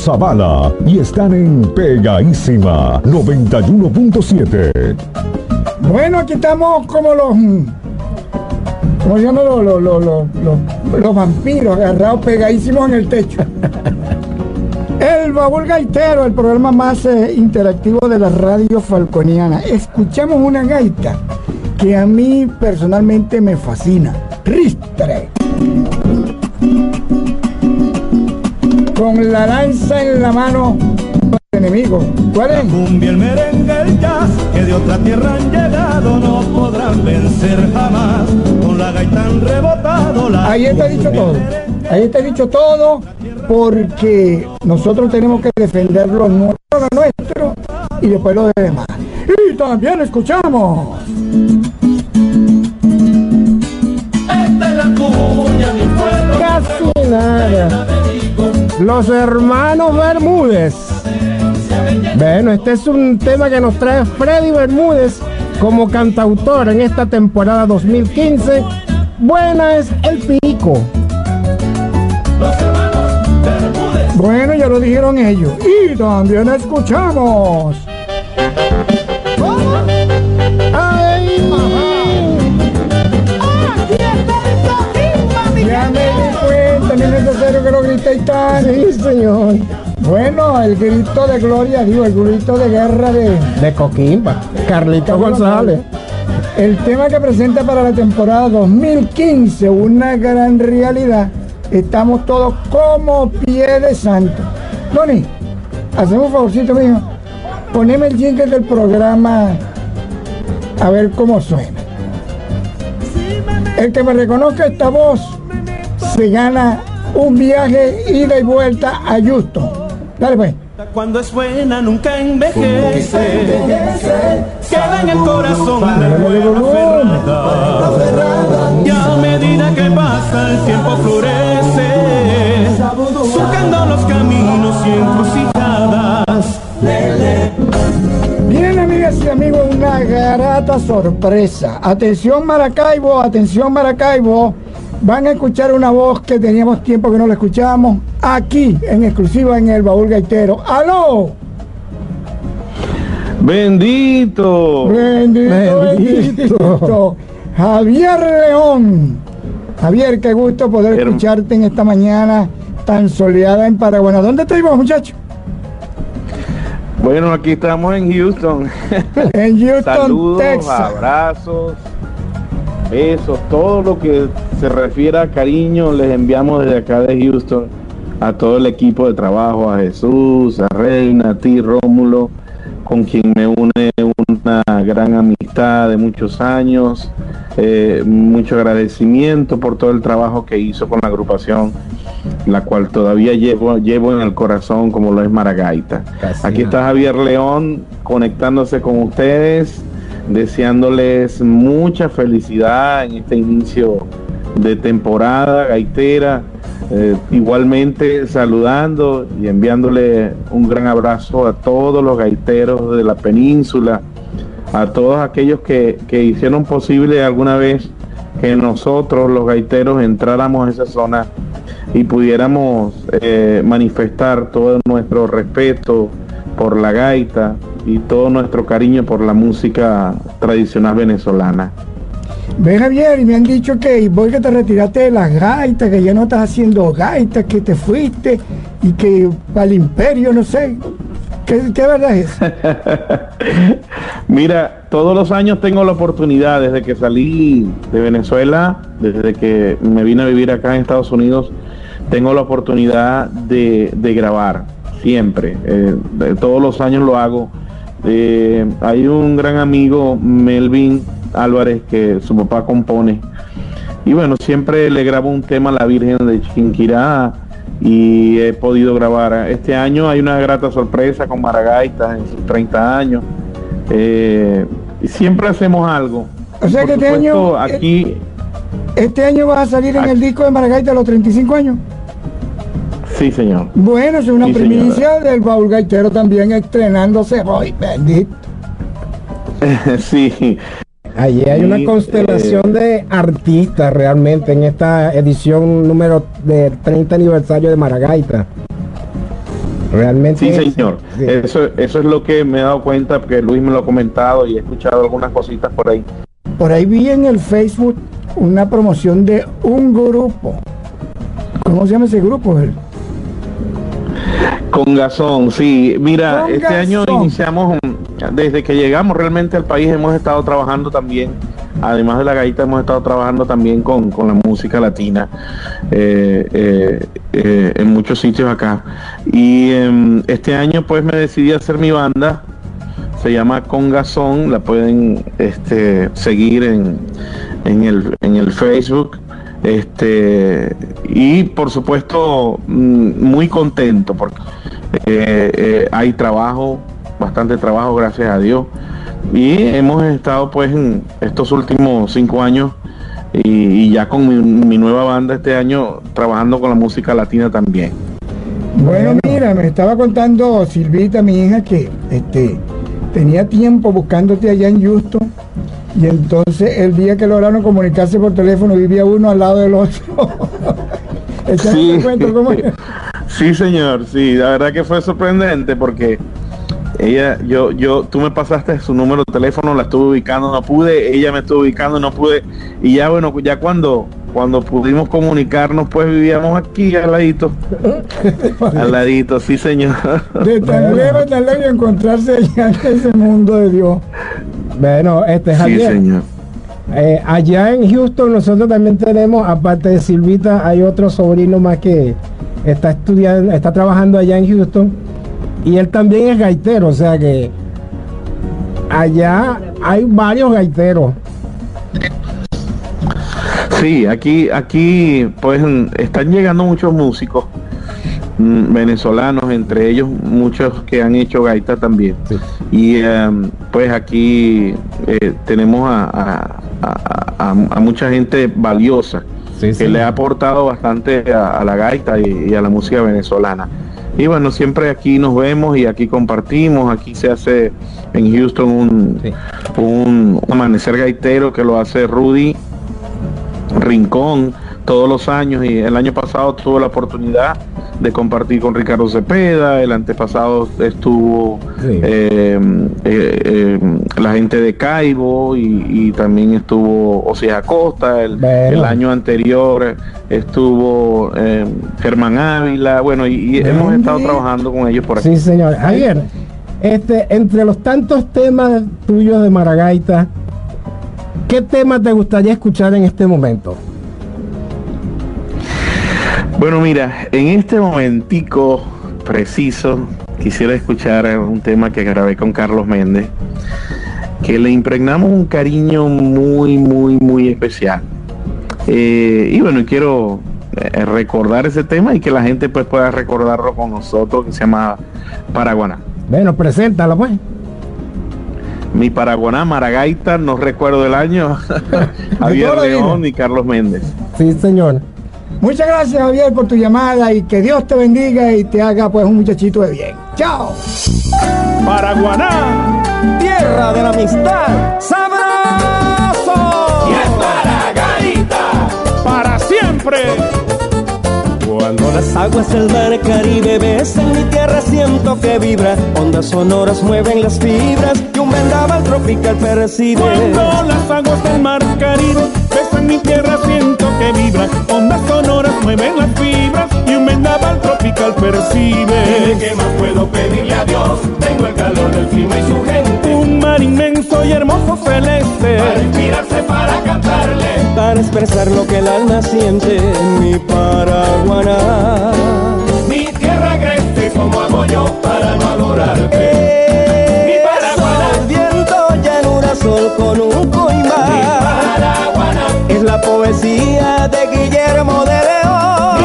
Speaker 2: Zavala y están en Pegadísima 91.7.
Speaker 9: Bueno, aquí estamos como los. Como yo no los, los, los, los, los- vampiros agarrados pegadísimos en el techo. (laughs) El Baúl Gaitero, el programa más eh, interactivo de la radio falconiana. Escuchamos una gaita que a mí personalmente me fascina. Ristre. Con la lanza en la mano, el enemigo. ¿Cuál es?
Speaker 3: cumbia, el merengue, el jazz, que de otra tierra han llegado, no podrán vencer jamás. Con la gaita han rebotado la
Speaker 9: Ahí está dicho todo. Ahí está dicho todo porque nosotros tenemos que defender lo nuestro, lo nuestro y después lo demás. Y también escuchamos.
Speaker 3: Esta es la cuña, mi pueblo.
Speaker 10: Casi nada. Los hermanos Bermúdez. Bueno, este es un tema que nos trae Freddy Bermúdez como cantautor en esta temporada 2015. Buena es el pico.
Speaker 9: Bueno, ya lo dijeron ellos. Y también escuchamos.
Speaker 10: ¡Ay!
Speaker 9: Ya me di cuenta, no es necesario que tan.
Speaker 10: Sí, señor.
Speaker 9: Bueno, el grito de gloria, digo, el grito de guerra de
Speaker 10: De Coquimba. Carlito González.
Speaker 9: El tema que presenta para la temporada 2015, una gran realidad. Estamos todos como pie de santo. Tony, hacemos un favorcito mío. Poneme el jingle del programa a ver cómo suena. El que me reconozca esta voz se gana un viaje ida y vuelta a Houston. Dale pues.
Speaker 3: Cuando es buena nunca envejece, queda en el corazón de buena ferrada. Y a medida que pasa el tiempo florece, surcando los caminos y encrucijadas.
Speaker 9: Bien, amigas y amigos, una garata sorpresa. Atención Maracaibo, atención Maracaibo. Van a escuchar una voz que teníamos tiempo que no la escuchábamos aquí, en exclusiva en el Baúl Gaitero. ¡Aló!
Speaker 16: Bendito.
Speaker 9: Bendito,
Speaker 10: Bendito.
Speaker 9: bendito. Javier León. Javier, qué gusto poder
Speaker 16: Herm-
Speaker 9: escucharte en esta mañana tan soleada en Paraguay. ¿Dónde te ibas, muchacho?
Speaker 16: Bueno, aquí estamos en Houston.
Speaker 9: En Houston, (laughs)
Speaker 16: Saludos,
Speaker 9: Texas.
Speaker 16: abrazos, besos, todo lo que se refiere a cariño les enviamos desde acá de Houston a todo el equipo de trabajo, a Jesús, a Reina, a ti, Rómulo, con quien me une una gran amistad de muchos años, eh, mucho agradecimiento por todo el trabajo que hizo con la agrupación, la cual todavía llevo, llevo en el corazón como lo es Maragaita.
Speaker 10: Casi
Speaker 16: Aquí está Javier León conectándose con ustedes deseándoles mucha felicidad en este inicio de temporada gaitera. Eh, igualmente saludando y enviándole un gran abrazo a todos los gaiteros de la península, a todos aquellos que, que hicieron posible alguna vez que nosotros los gaiteros entráramos a esa zona y pudiéramos eh, manifestar todo nuestro respeto por la gaita y todo nuestro cariño por la música tradicional venezolana.
Speaker 9: Ve Javier, y me han dicho que voy que te retiraste de las gaitas, que ya no estás haciendo gaitas, que te fuiste y que al imperio, no sé. ¿Qué, qué verdad es? (laughs)
Speaker 16: Mira, todos los años tengo la oportunidad, desde que salí de Venezuela, desde que me vine a vivir acá en Estados Unidos, tengo la oportunidad de, de grabar, siempre. Eh, todos los años lo hago. Eh, hay un gran amigo, Melvin Álvarez, que su papá compone. Y bueno, siempre le grabo un tema a la Virgen de Chiquinquirá y he podido grabar. Este año hay una grata sorpresa con Maragaita en sus 30 años. Eh, y siempre hacemos algo.
Speaker 9: O sea
Speaker 16: Por
Speaker 9: que este
Speaker 16: supuesto,
Speaker 9: año-
Speaker 16: aquí
Speaker 9: Este año vas a salir en el disco de Maragaita a los 35 años.
Speaker 16: Sí, señor.
Speaker 9: Bueno, es una
Speaker 16: Sí,
Speaker 9: primicia del baúl gaitero también estrenándose hoy, bendito. (laughs)
Speaker 16: sí.
Speaker 10: Allí hay una constelación de artistas realmente en esta edición número de 30 aniversario de Maragaita. Realmente.
Speaker 16: Sí,
Speaker 10: es-
Speaker 16: señor.
Speaker 10: sí.
Speaker 16: Eso, eso es lo que me he dado cuenta, porque Luis me lo ha comentado y he escuchado algunas cositas por ahí.
Speaker 9: Por ahí vi en el Facebook una promoción de un grupo. ¿Cómo se llama ese grupo?
Speaker 16: Con Gazón, sí. Mira,
Speaker 9: Con
Speaker 16: este año iniciamos, desde que llegamos realmente al país hemos estado trabajando también, además de la gaita, hemos estado trabajando también con, con la música latina eh, eh, eh, en muchos sitios acá. Y em, este año pues me decidí a hacer mi banda, se llama Con Gazón, la pueden este, seguir en, en, el, en el Facebook. Este, y por supuesto, mm, muy contento porque eh, eh, hay trabajo, bastante trabajo, gracias a Dios. Y hemos estado pues en estos últimos cinco años y, ya con mi, mi nueva banda este año trabajando con la música latina también.
Speaker 9: Bueno, mira, me estaba contando Silvita, mi hija, que este tenía tiempo buscándote allá en Houston y entonces el día que lograron comunicarse por teléfono vivía uno al lado del otro. (laughs)
Speaker 16: Sí.
Speaker 9: un cuento, ¿cómo es?
Speaker 16: Sí, señor, sí, la verdad que fue sorprendente porque ella, yo, yo, tú me pasaste su número de teléfono, la estuve ubicando, no pude, ella me estuvo ubicando, no pude, y ya bueno, ya cuando, cuando pudimos comunicarnos, pues vivíamos aquí al ladito, (laughs) al ladito, sí, señor.
Speaker 9: De tan lejos, tan lejos encontrarse allá en ese mundo de Dios.
Speaker 10: Bueno, este
Speaker 16: Sí,
Speaker 10: Javier,
Speaker 16: señor.
Speaker 10: eh, allá en Houston nosotros también tenemos, aparte de Silvita, hay otro sobrino más que está estudiando, está trabajando allá en Houston y él también es gaitero, o sea que allá hay varios gaiteros.
Speaker 16: Sí, aquí, aquí pues están llegando muchos músicos venezolanos, entre ellos muchos que han hecho gaita también. Y em, pues aquí eh, tenemos a, a- a- a- a mucha gente valiosa
Speaker 10: Sí,
Speaker 16: que
Speaker 10: sí.
Speaker 16: le ha aportado bastante a, la gaita y, y a la música venezolana. Y bueno, siempre aquí nos vemos y aquí compartimos, aquí se hace en Houston un, un amanecer gaitero que lo hace Rudy Rincón todos los años y el año pasado tuve la oportunidad de compartir con Ricardo Cepeda, el antepasado estuvo
Speaker 10: Sí.
Speaker 16: eh, eh, eh, la gente de Caibo y, y también estuvo Osias Acosta, el,
Speaker 10: Bueno.
Speaker 16: el año anterior estuvo Germán Ávila, bueno, y, y hemos estado trabajando con ellos por aquí.
Speaker 10: Sí, señor. Javier, este, entre los tantos temas tuyos de Maragaita, ¿qué tema te gustaría escuchar en este momento?
Speaker 16: Bueno, mira, en este momentico preciso quisiera escuchar un tema que grabé con Carlos Méndez, que le impregnamos un cariño muy, muy, muy especial. Eh, y bueno, quiero eh, recordar ese tema y que la gente pues pueda recordarlo con nosotros, que se llama Paraguaná.
Speaker 10: Bueno, preséntala pues.
Speaker 16: Mi Paraguaná, Maragaita, no recuerdo el año, (laughs) Javier. León y Carlos Méndez.
Speaker 10: Sí, señor.
Speaker 9: Muchas gracias, Javier, por tu llamada y que Dios te bendiga y te haga pues un muchachito de bien. Chao.
Speaker 17: Paraguaná,
Speaker 18: Tierra de la amistad. ¡Sabroso!
Speaker 17: y es Margarita, para siempre.
Speaker 3: Cuando las aguas del mar Caribe besan mi tierra siento que vibra Ondas sonoras mueven las fibras y un vendaval tropical percibe
Speaker 17: Cuando las aguas del mar Caribe besan mi tierra siento que vibra Ondas sonoras mueven las fibras y un vendaval tropical percibe.
Speaker 13: ¿Qué más puedo pedirle a Dios? Tengo el calor del clima y su gente.
Speaker 17: Un mar inmenso y hermoso celeste.
Speaker 13: Para inspirarse, para cantarle.
Speaker 3: Para expresar lo que el alma siente mi Paraguaná.
Speaker 13: Mi tierra agreste, ¿cómo hago yo para no adorarte? Mi Paraguaná,
Speaker 3: viento, llanura, sol con un la poesía de Guillermo de León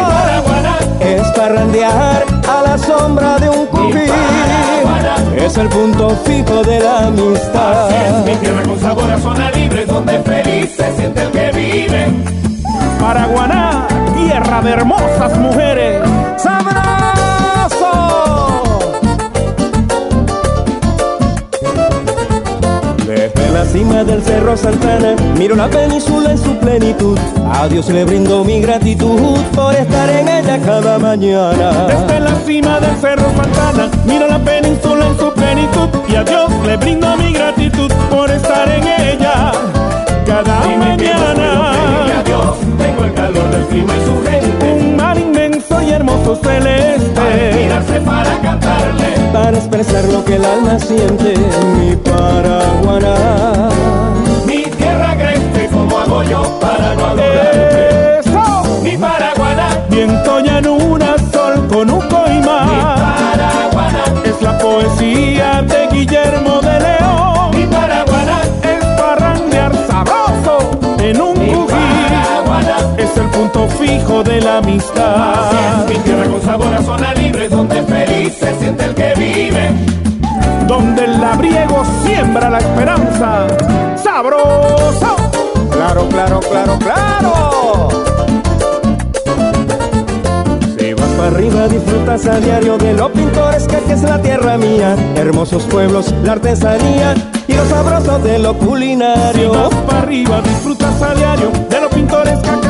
Speaker 3: Es parrandear a la sombra de un
Speaker 13: Paraguaná.
Speaker 3: Es el punto fijo de la
Speaker 13: Así es,
Speaker 3: amistad
Speaker 13: mi tierra con sabor a zona libre Donde feliz se siente el que vive
Speaker 17: Paraguaná, tierra de hermosas mujeres
Speaker 3: ¡Sabroso! Cima del Cerro Santana. Miro la península en su plenitud. A Dios le brindo mi gratitud por estar en ella cada mañana.
Speaker 17: Desde la cima del Cerro Santana Miro la península en su plenitud. Y a Dios le brindo mi gratitud Por estar en ella Cada
Speaker 13: puedo pedirle a
Speaker 17: mañana.
Speaker 13: Dios Tengo el calor del clima y su gente.
Speaker 17: Un mar inmenso y hermoso
Speaker 13: Para
Speaker 17: celeste
Speaker 13: inspirarse, para cantarle
Speaker 3: Para expresar lo que el alma siente, mi Paraguaná.
Speaker 13: Mi tierra agreste, ¿cómo hago yo para no adorarte?
Speaker 17: Eso
Speaker 13: Mi Paraguaná,
Speaker 17: Viento llanura, sol con un
Speaker 13: mi Paraguaná,
Speaker 17: Es la poesía Es el punto fijo de la
Speaker 13: Así
Speaker 17: amistad
Speaker 13: es, mi tierra con sabor a zona libre, donde feliz se siente el que vive.
Speaker 17: donde el labriego siembra la esperanza. ¡Sabroso!
Speaker 3: Claro, claro, claro, claro. Si vas para arriba disfrutas a diario de lo pintoresca que es la tierra mía. Hermosos pueblos, la artesanía y lo sabroso de lo
Speaker 17: Si
Speaker 3: culinario.
Speaker 17: vas para arriba, disfrutas a diario de lo pintoresca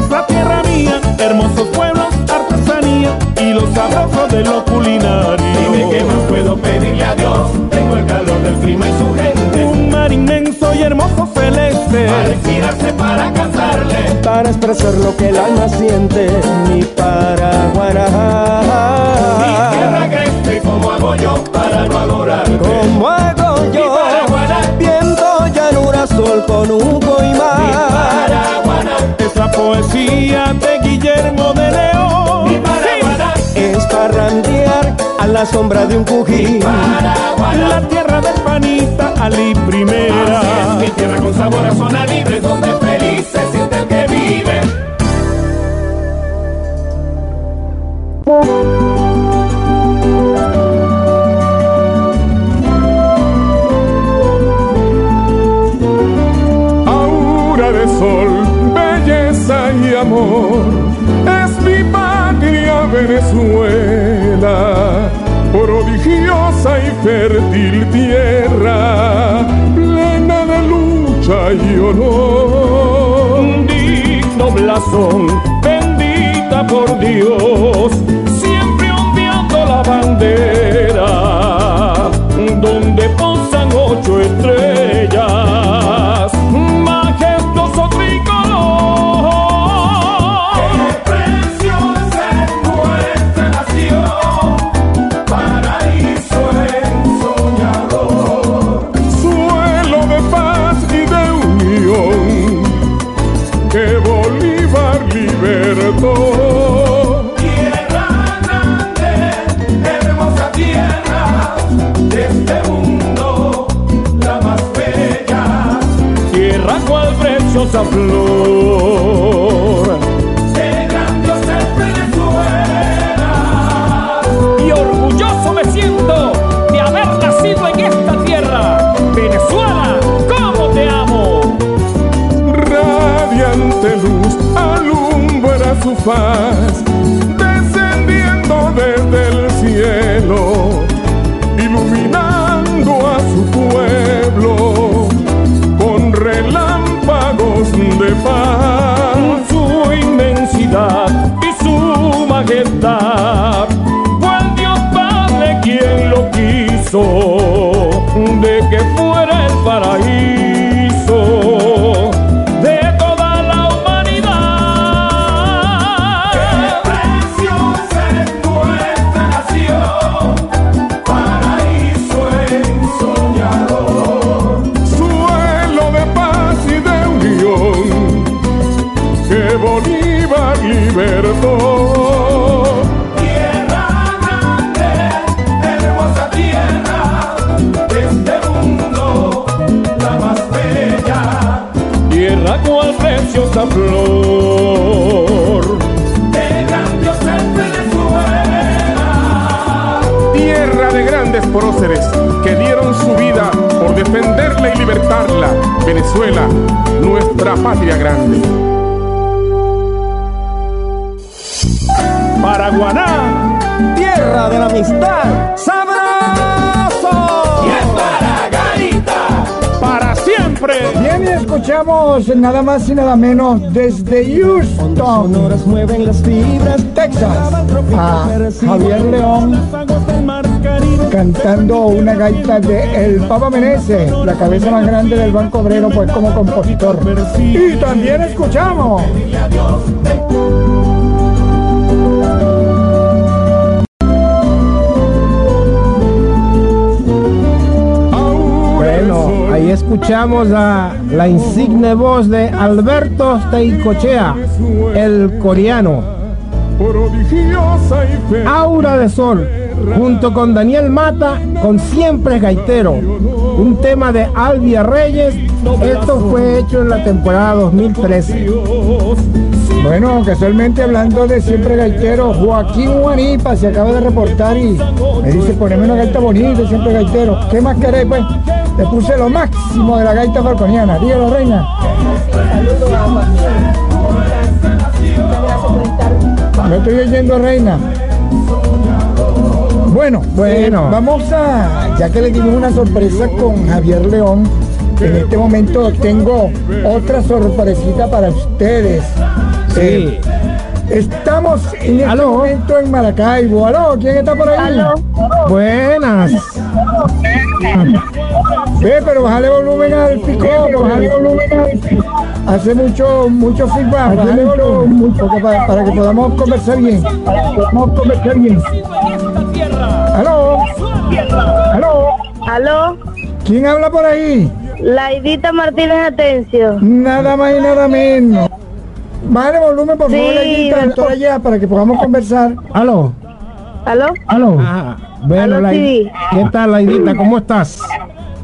Speaker 17: Hermosos pueblos, artesanía y lo sabroso de lo culinario.
Speaker 13: Dime qué más puedo pedirle a Dios. Tengo el calor del clima y su gente.
Speaker 17: Un mar inmenso y hermoso celeste.
Speaker 13: Para para cantarle.
Speaker 3: Para expresar lo que el alma siente, mi Paraguaná.
Speaker 13: Mi tierra agreste, ¿cómo hago yo para no adorarte?
Speaker 3: Como hago yo, viento, llanura, sol con un
Speaker 13: mi
Speaker 17: poesía de Guillermo de
Speaker 13: mi
Speaker 17: León.
Speaker 13: Paraguaná,
Speaker 3: Es parrandear a la sombra de un cují.
Speaker 13: Paraguaná.
Speaker 17: La tierra del panita Ali Primera.
Speaker 13: Así es, mi tierra con sabor a zona libre, donde feliz se siente el que vive.
Speaker 19: aura de sol, amor. Es mi patria Venezuela, prodigiosa y fértil tierra, plena de lucha y honor.
Speaker 17: digno blasón, bendita por Dios, siempre ondeando la bandera, donde posan ocho estrellas,
Speaker 13: hermosa
Speaker 17: flor.
Speaker 13: De grandiosa es Venezuela.
Speaker 17: Y orgulloso me siento de haber nacido en esta tierra. Venezuela, ¿cómo te amo?
Speaker 19: Radiante luz alumbra su faz, descendiendo desde el cielo, iluminando a su pueblo.
Speaker 14: Su inmensidad y su majestad. Fue Dios Padre quien lo quiso, de que fuera el paraíso De
Speaker 3: Venezuela.
Speaker 19: Tierra de grandes próceres que dieron su vida por defenderla y libertarla. Venezuela, nuestra patria grande.
Speaker 10: Paraguaná, tierra de la amistad. ¡Sabroso!
Speaker 3: Para
Speaker 14: siempre.
Speaker 9: Bien, y escuchamos nada más y nada menos desde Houston. Texas, a Javier León cantando una gaita de El Papa Menezes, la cabeza más grande del Banco Obrero, pues como compositor. Y también escuchamos
Speaker 10: escuchamos a la insigne voz de Alberto Steicochea, el coreano. Aura de Sol, junto con Daniel Mata, con Siempre Gaitero, un tema de Albia Reyes. Esto fue hecho en la temporada 2013.
Speaker 9: Bueno, casualmente hablando de siempre gaitero, Joaquín Juanipa se acaba de reportar y me dice, poneme una gaita bonita, siempre gaitero. ¿Qué más queréis, pues? Le puse lo máximo de la gaita falconiana. Dígalo, reina. Me estoy oyendo, reina. Bueno, bueno, vamos a, ya que le dimos una sorpresa con Javier León, en este momento tengo otra sorpresita para ustedes. Eh, estamos en este momento en Maracaibo. ¿Aló? ¿Quién está por ahí?
Speaker 10: Buenas.
Speaker 9: Ve, pero bájale volumen al pico, bájale volumen al pico. Hace mucho, mucho feedback, bájale volumen, porque para, para que podamos conversar bien. Para que podamos conversar bien. ¿Aló? ¿Aló?
Speaker 20: ¿Aló?
Speaker 9: ¿Quién habla por ahí?
Speaker 20: Laidita Martínez Atencio.
Speaker 9: Nada más y nada menos. Bájale volumen, por favor,
Speaker 20: Sí,
Speaker 9: Laidita, allá, para que podamos conversar.
Speaker 10: ¿Aló?
Speaker 20: ¿Aló?
Speaker 10: ¿Aló? Bueno,
Speaker 20: Aló, sí.
Speaker 10: ¿qué tal, Laidita? ¿Cómo estás?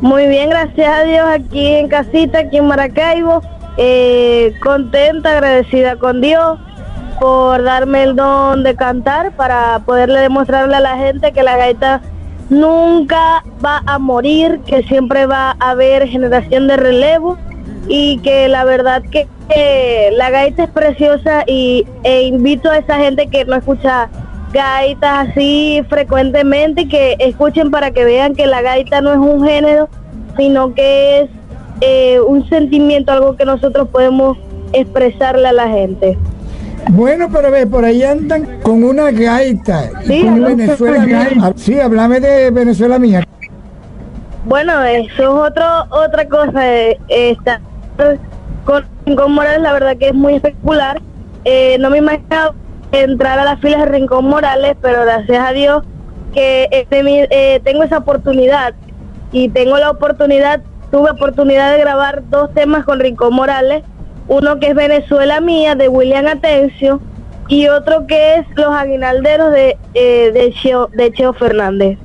Speaker 20: Muy bien, gracias a Dios, aquí en casita, aquí en Maracaibo. Eh, contenta, agradecida con Dios por darme el don de cantar para poderle demostrarle a la gente que la gaita nunca va a morir, que siempre va a haber generación de relevo y que la verdad que, que la gaita es preciosa y e invito a esa gente que no escucha gaitas así frecuentemente que escuchen para que vean que la gaita no es un género sino que es eh, un sentimiento algo que nosotros podemos expresarle a la gente
Speaker 9: Bueno, pero ve, por ahí andan con una gaita.
Speaker 20: Sí,
Speaker 9: con. Venezuela (laughs) mía. Ah, Sí, háblame de Venezuela mía.
Speaker 20: Bueno, eso es otro, otra cosa. eh, estar con, Rincón Morales, la verdad que es muy espectacular. Eh, no me imaginaba entrar a las filas de Rincón Morales, pero gracias a Dios que este, eh, tengo esa oportunidad y tengo la oportunidad, tuve oportunidad de grabar dos temas con Rincón Morales, uno que es Venezuela Mía de William Atencio y otro que es Los Aguinalderos de, eh, de, Cheo, de Cheo Fernández.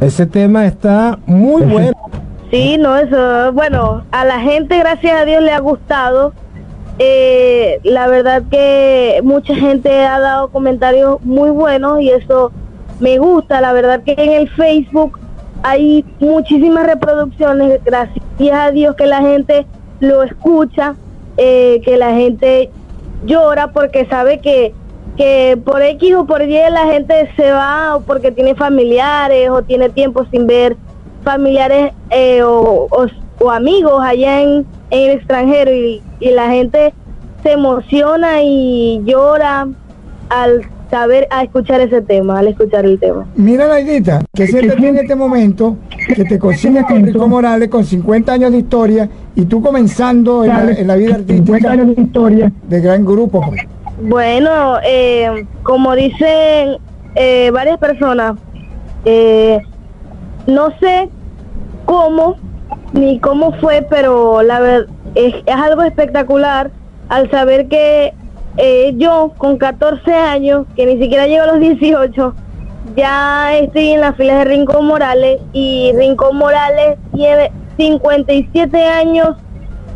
Speaker 10: Ese tema está muy (laughs) bueno.
Speaker 20: Sí, no, eso, bueno, a la gente, gracias a Dios, le ha gustado. Eh, la verdad que mucha gente ha dado comentarios muy buenos y eso me gusta. La verdad que en el Facebook hay muchísimas reproducciones, gracias a Dios que la gente lo escucha eh, que la gente llora porque sabe que, que por X o por Y la gente se va o porque tiene familiares o tiene tiempo sin ver familiares eh, o, o- o amigos allá en, en el extranjero y, y la gente se emociona y llora al saber, a escuchar ese tema, al escuchar el tema.
Speaker 9: Mira, Laidita, que sientes en este momento que te consigues con Rico Morales con 50 años de historia y tú comenzando en la, en la vida artística de historia de gran grupo. pues.
Speaker 20: Bueno, eh, como dicen eh, varias personas, eh, no sé cómo ni cómo fue, pero la verdad es, algo espectacular al saber que eh, yo con 14 años, que ni siquiera llego a los 18, ya estoy en las filas de Rincón Morales y Rincón Morales tiene 57 años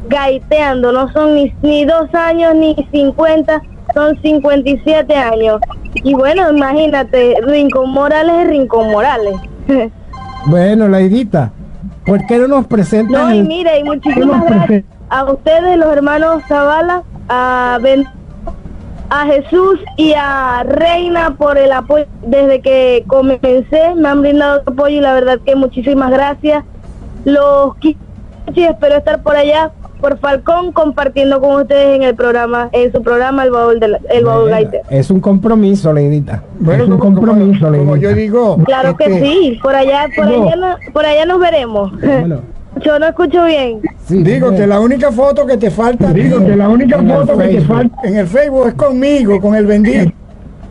Speaker 20: gaiteando, no son ni, ni dos años ni 50, son 57 años. Y bueno, imagínate, Rincón Morales es Rincón Morales. (laughs)
Speaker 10: Bueno, Laidita, ¿por qué no nos presentas?
Speaker 20: No, y mire, y
Speaker 10: ¿Qué
Speaker 20: muchísimas gracias a ustedes, los hermanos Zavala, a, Ben- a Jesús y a Reina por el apoyo. Desde que comencé me han brindado apoyo y la verdad que muchísimas gracias. Los quiero y espero estar por allá, por Falcón, compartiendo con ustedes en el programa, en su programa El Baúl, de la- el Baúl Gaiter.
Speaker 10: Es un compromiso, Leidita.
Speaker 9: Bueno,
Speaker 10: es un
Speaker 9: como-
Speaker 10: compromiso,
Speaker 9: como
Speaker 10: Leidita.
Speaker 9: yo digo,
Speaker 20: Claro que
Speaker 9: este,
Speaker 20: sí, por allá, por
Speaker 9: No.
Speaker 20: allá, no- por allá nos veremos. (laughs) Yo no escucho bien.
Speaker 9: digo que la única foto que te falta
Speaker 20: Digo que la única
Speaker 9: en el
Speaker 20: foto que te
Speaker 9: Facebook-
Speaker 20: falta-
Speaker 9: en el Facebook es conmigo, con el bendito.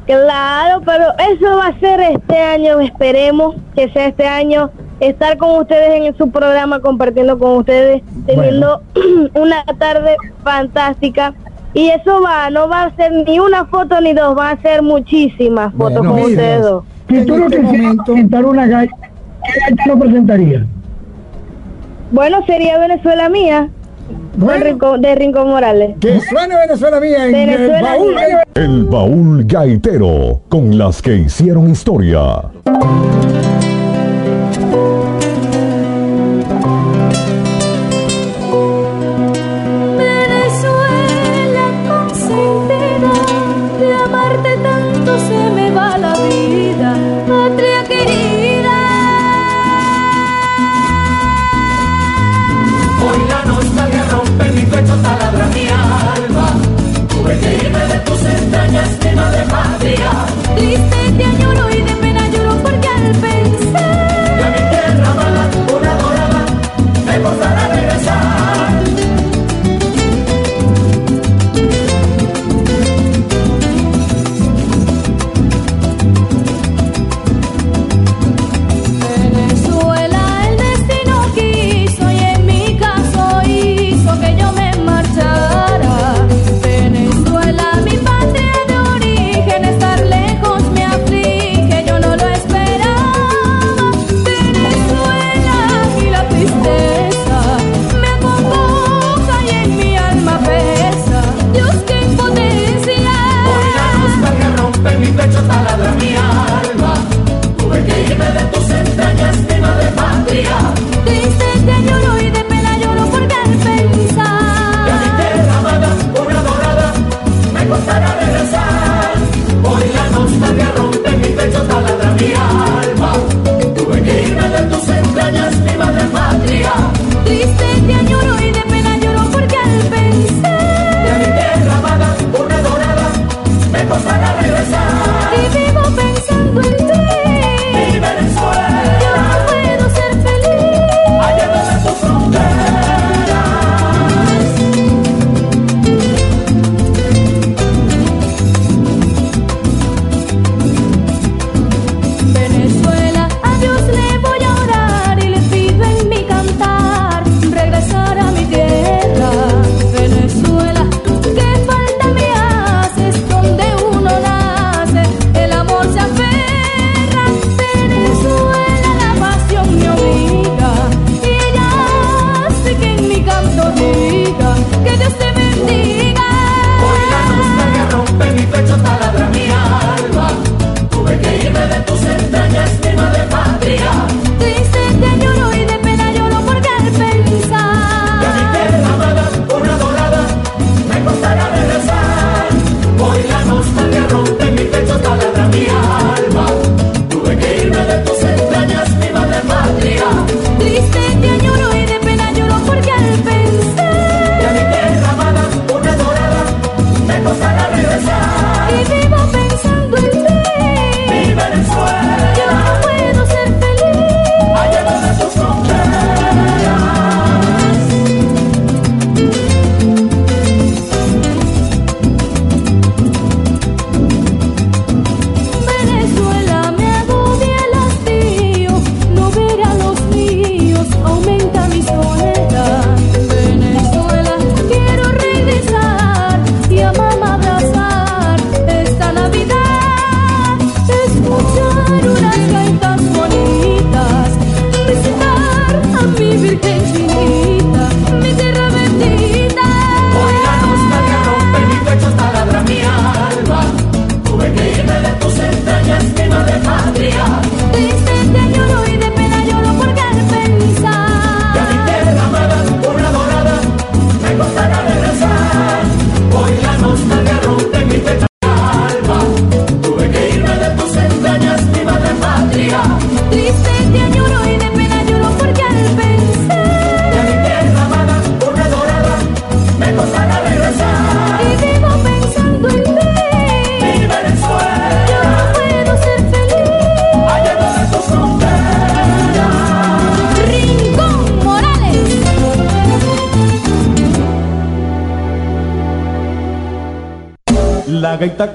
Speaker 20: Claro, pero eso va a ser este año, esperemos que sea este año, estar con ustedes en su programa, compartiendo con ustedes, teniendo (clears throat) una tarde fantástica. Y eso va, no va a ser ni una foto ni dos, va a ser muchísimas fotos
Speaker 9: Bueno,
Speaker 20: con
Speaker 9: mira,
Speaker 20: ustedes dos.
Speaker 9: Si tú no quisieras
Speaker 21: presentar una gaita, ¿qué gaita no presentaría?
Speaker 20: Bueno, sería Venezuela mía, de, Rincón, de Rincón Morales.
Speaker 9: Que suene Venezuela mía en
Speaker 20: Venezuela
Speaker 9: el baúl.
Speaker 20: mía.
Speaker 4: El baúl gaitero, con las que hicieron historia.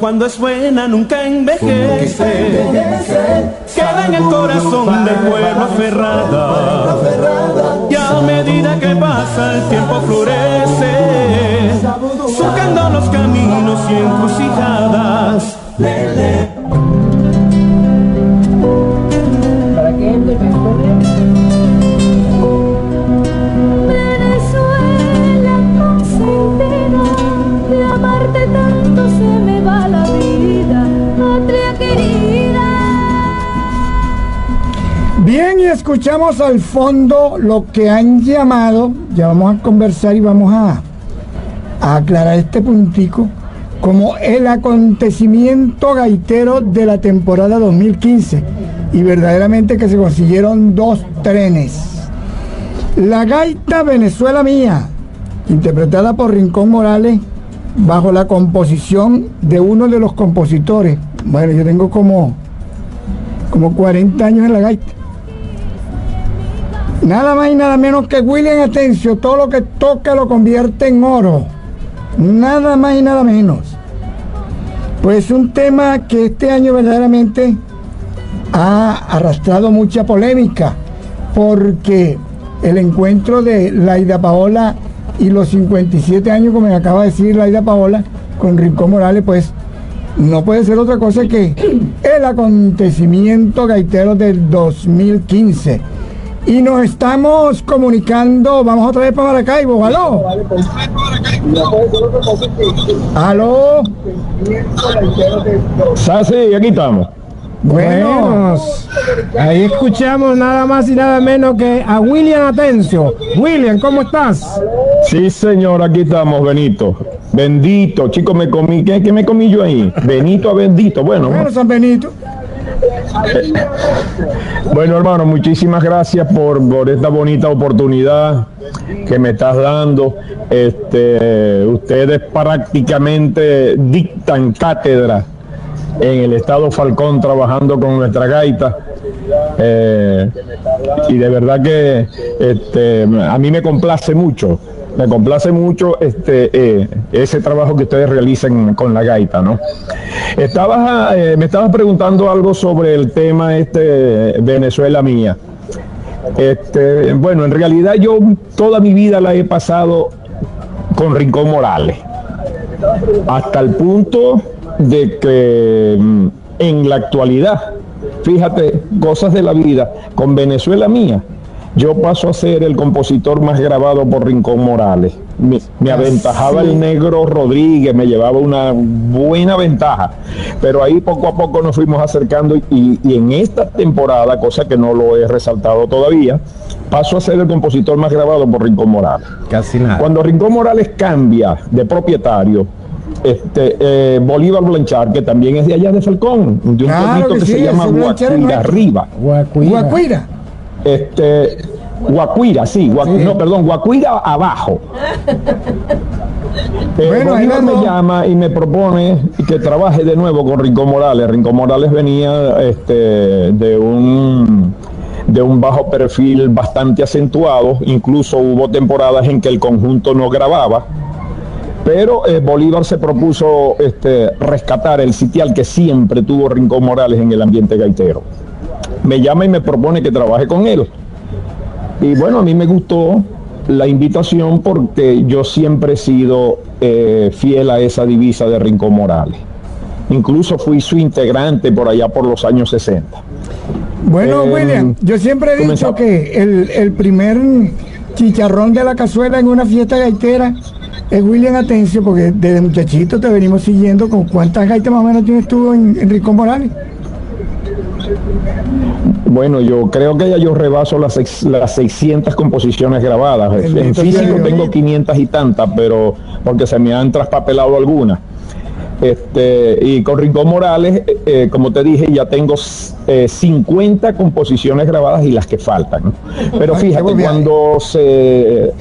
Speaker 3: Cuando es buena nunca envejece.
Speaker 9: Al fondo lo que han llamado, ya vamos a conversar y vamos a aclarar este puntico, como el acontecimiento gaitero de la temporada 2015. Y verdaderamente que se consiguieron dos trenes. La gaita Venezuela Mía, interpretada por Rincón Morales, bajo la composición de uno de los compositores. Bueno, yo tengo como, como 40 años en la gaita. Nada más y nada menos que William Atencio, todo lo que toca lo convierte en oro. Nada más y nada menos. Pues un tema que este año verdaderamente ha arrastrado mucha polémica, porque el encuentro de Laida Paola y los 57 años, como me acaba de decir Laida Paola, con Rincón Morales, pues no puede ser otra cosa que el acontecimiento gaitero del 2015. Y nos estamos comunicando, vamos otra vez para Maracaibo, aló. Aló.
Speaker 10: Sí, aquí estamos. Bueno, ahí escuchamos nada más y nada menos que a William Atencio. William, ¿cómo estás?
Speaker 22: Sí, señor, aquí estamos, Benito. Bendito, chicos, me comí, ¿qué, qué me comí yo ahí? Benito a bendito, bueno.
Speaker 9: Bueno, San Benito.
Speaker 22: Bueno, hermano, muchísimas gracias por, por esta bonita oportunidad que me estás dando. Este, ustedes prácticamente dictan cátedra en el estado Falcón trabajando con nuestra gaita. Eh, y de verdad que este, a mí me complace mucho, me complace mucho este, eh, ese trabajo que ustedes realizan con la gaita, ¿no? Estabas, eh, me estabas preguntando algo sobre el tema este Venezuela mía. Este, bueno, en realidad yo toda mi vida la he pasado con Rincón Morales, hasta el punto de que mm, en la actualidad, fíjate, cosas de la vida, con Venezuela mía, yo paso a ser el compositor más grabado por Rincón Morales. Me, me aventajaba el negro Rodríguez, me llevaba una buena ventaja, pero ahí poco a poco nos fuimos acercando y, y en esta temporada, cosa que no lo he resaltado todavía, paso a ser el compositor más grabado por Rincón Morales.
Speaker 10: Casi nada.
Speaker 22: Cuando Rincón Morales cambia de propietario, este, eh, Bolívar Blanchard, que también es de allá de Falcón, de un
Speaker 9: Claro
Speaker 22: pueblito
Speaker 9: que
Speaker 22: que,
Speaker 9: sí,
Speaker 22: se llama Guacuira. Arriba.
Speaker 9: Guacuira.
Speaker 22: Este, Guacuira, sí, Guacu- no, perdón, Guacuira abajo. (laughs) Eh,
Speaker 9: Bueno, ahí
Speaker 22: me llama y me propone que trabaje de nuevo con Rincón Morales. Rincón Morales venía este, de un de un bajo perfil bastante acentuado, incluso hubo temporadas en que el conjunto no grababa, pero eh, Bolívar se propuso este, rescatar el sitial que siempre tuvo Rincón Morales en el ambiente gaitero. Me llama y me propone que trabaje con él. Y bueno, a mí me gustó la invitación porque yo siempre he sido eh, fiel a esa divisa de Rincón Morales. Incluso fui su integrante por allá por los años 60.
Speaker 9: Bueno,
Speaker 22: Eh,
Speaker 9: William, yo siempre he dicho que el, el primer chicharrón de la cazuela en una fiesta gaitera es William Atencio, porque desde muchachito te venimos siguiendo con cuántas gaitas más o menos tienes tú en, en Rincón Morales.
Speaker 22: Bueno, yo creo que ya yo rebaso las, seis- las 600 composiciones grabadas. En físico tengo 500 y tantas, pero porque se me han traspapelado algunas. Este, y con Rincón Morales, eh, eh, como te dije, ya tengo eh, 50 composiciones grabadas y las que faltan. ¿no? Pero fíjate, cuando se,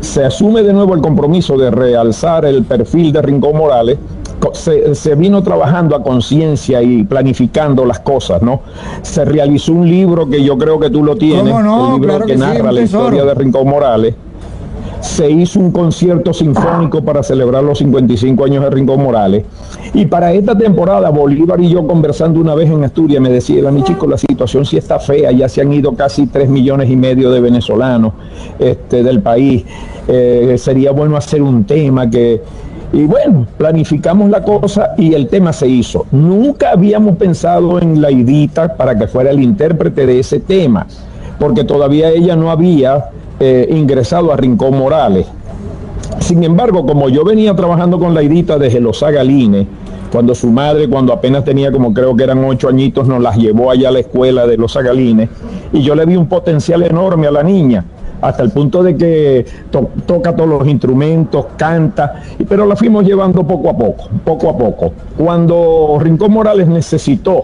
Speaker 22: se asume de nuevo el compromiso de realzar el perfil de Rincón Morales, se, se vino trabajando a conciencia y planificando las cosas, ¿no? Se realizó un libro que yo creo que tú lo tienes,
Speaker 9: ¿Cómo no?
Speaker 22: el libro
Speaker 9: Claro
Speaker 22: que, narra
Speaker 9: un
Speaker 22: la historia de Rincón Morales. se hizo un concierto sinfónico para celebrar los 55 años de Rincón Morales. Y para esta temporada, Bolívar y yo conversando una vez en Asturias, me decía, mi chico, la situación sí está fea, ya se han ido casi 3 millones y medio de venezolanos este, del país. Eh, sería bueno hacer un tema que... Y bueno, planificamos la cosa y el tema se hizo. Nunca habíamos pensado en la Idita para que fuera el intérprete de ese tema, porque todavía ella no había eh, ingresado a Rincón Morales. Sin embargo, como yo venía trabajando con la Idita desde los Agalines, cuando su madre, cuando apenas tenía como creo que eran ocho añitos, nos las llevó allá a la escuela de los Agalines, y yo le vi un potencial enorme a la niña hasta el punto de que to- toca todos los instrumentos, canta, pero la fuimos llevando poco a poco, poco a poco. Cuando Rincón Morales necesitó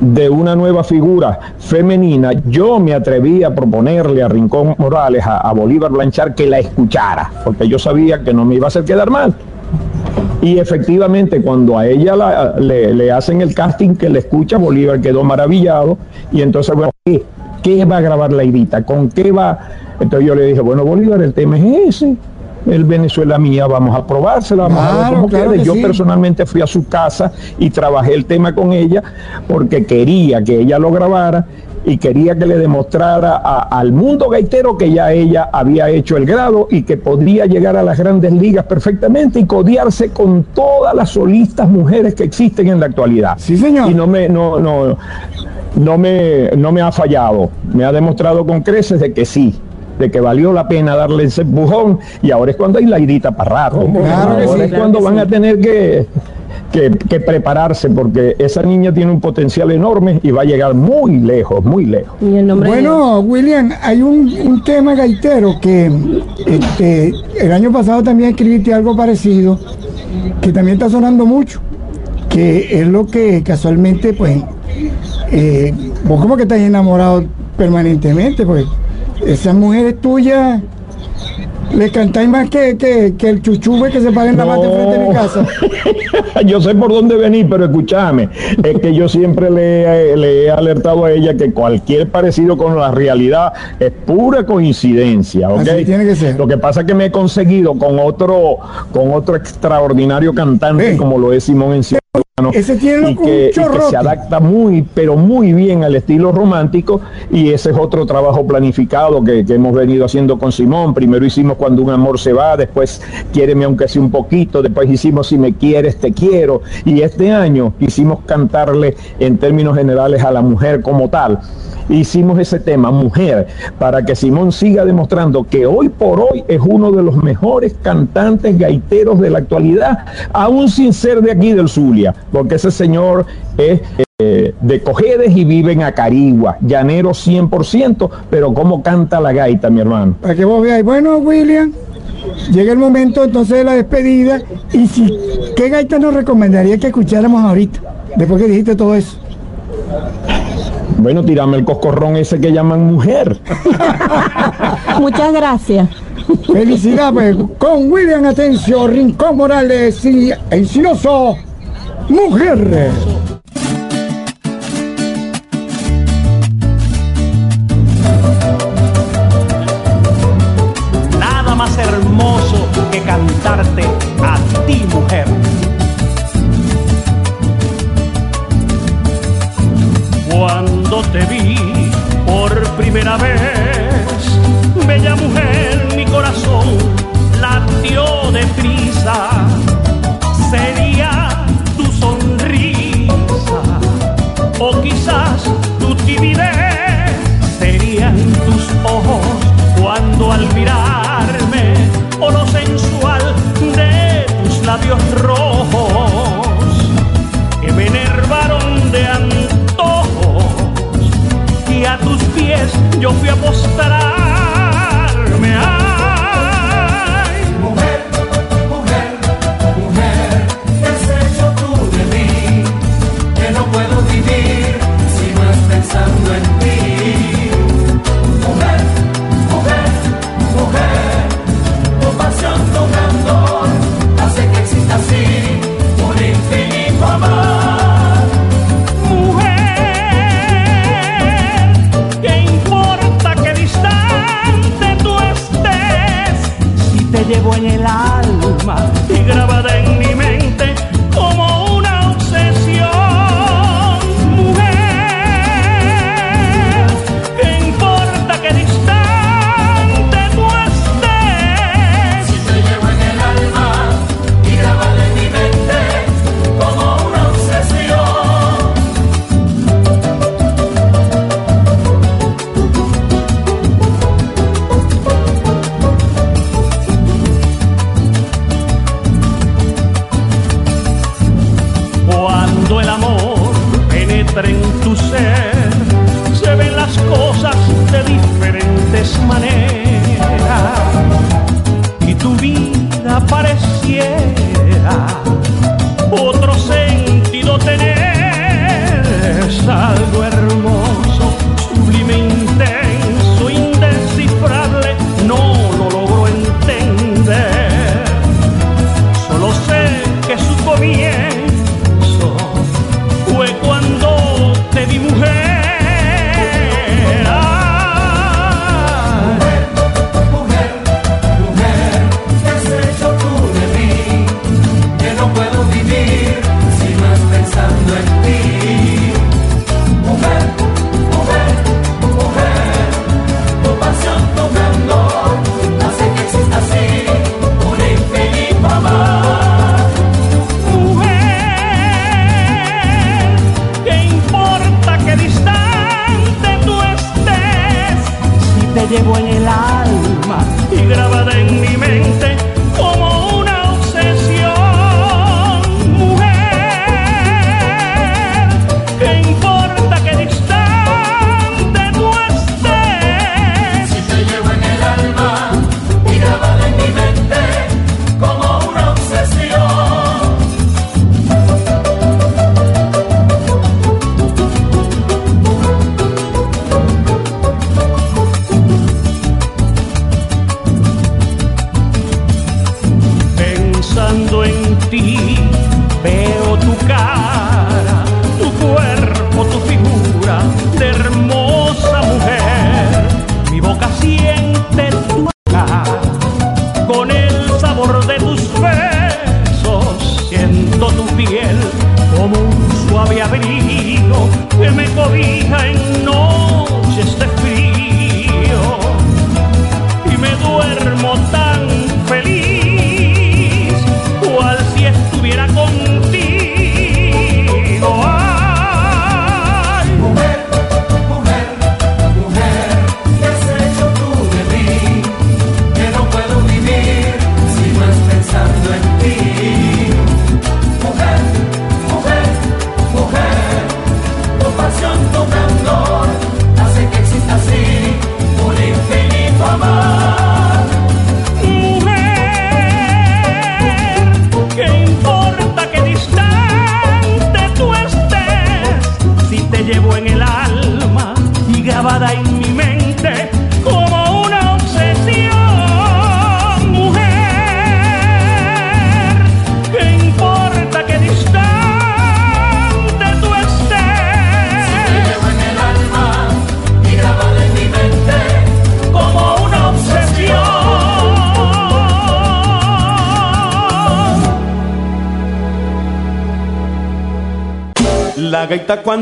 Speaker 22: de una nueva figura femenina, yo me atreví a proponerle a Rincón Morales, a, Bolívar Blanchard, que la escuchara, porque yo sabía que no me iba a hacer quedar mal. Y efectivamente, cuando a ella la- le, hacen el casting que le escucha, Bolívar quedó maravillado. Y entonces, bueno, ¿qué, va a grabar la Idita? ¿Con qué va? Entonces yo le dije, bueno, Bolívar, el tema es ese. El Venezuela mía, vamos a probársela, vamos a ver
Speaker 9: Claro,
Speaker 22: cómo
Speaker 9: claro
Speaker 22: Yo
Speaker 9: sí.
Speaker 22: personalmente fui a su casa y trabajé el tema con ella porque quería que ella lo grabara y quería que le demostrara a- al mundo gaitero que ya ella había hecho el grado y que podría llegar a las grandes ligas perfectamente y codearse con todas las solistas mujeres que existen en la actualidad.
Speaker 9: Sí, señor.
Speaker 22: Y no me, no, no, no me, no me ha fallado. Me ha demostrado con creces de que sí de que valió la pena darle ese empujón y ahora es cuando hay la irita para rato.
Speaker 9: Claro
Speaker 22: ahora
Speaker 9: sí,
Speaker 22: es
Speaker 9: claro
Speaker 22: cuando van
Speaker 9: sí.
Speaker 22: a tener que, que, que prepararse porque esa niña tiene un potencial enorme y va a llegar muy lejos, muy lejos.
Speaker 9: Bueno, William, hay un, un tema gaitero que este, el año pasado también escribiste algo parecido, que también está sonando mucho, que es lo que casualmente, pues, eh, vos como que estás enamorado permanentemente, pues, esas mujeres tuyas le cantáis más que, que, que el chuchube que se para en la mata enfrente de mi casa. (laughs)
Speaker 22: yo sé por dónde venir, pero escúchame, es que yo siempre le, he- le he alertado a ella que cualquier parecido con la realidad es pura coincidencia, ¿ok?
Speaker 9: Así tiene que ser.
Speaker 22: Lo que pasa es que me he conseguido con otro, con otro extraordinario cantante como lo es Simón Enciano.
Speaker 9: Ese tiene
Speaker 22: y que, y que
Speaker 9: chorrote.
Speaker 22: se adapta muy, pero muy bien al estilo romántico y ese es otro trabajo planificado que, que hemos venido haciendo con Simón. Primero hicimos Cuando un amor se va, después Quiéreme aunque sea un poquito, después hicimos Si me quieres, te quiero y este año quisimos cantarle en términos generales a la mujer como tal. Hicimos ese tema, mujer, para que Simón siga demostrando que hoy por hoy es uno de los mejores cantantes gaiteros de la actualidad, aún sin ser de aquí del Zulia, porque ese señor es eh, de Cojedes y vive en Acarigua, llanero 100%, pero cómo canta la gaita, mi hermano.
Speaker 9: Para que vos veáis, bueno, William, llega el momento entonces de la despedida. Y si, ¿qué gaita nos recomendaría que escucháramos ahorita? Después que dijiste todo eso.
Speaker 22: Bueno, tirame el coscorrón ese que llaman mujer. (laughs)
Speaker 11: Muchas gracias.
Speaker 9: Felicidades con William Atencio, Rincón Morales y Encinoso, Mujer.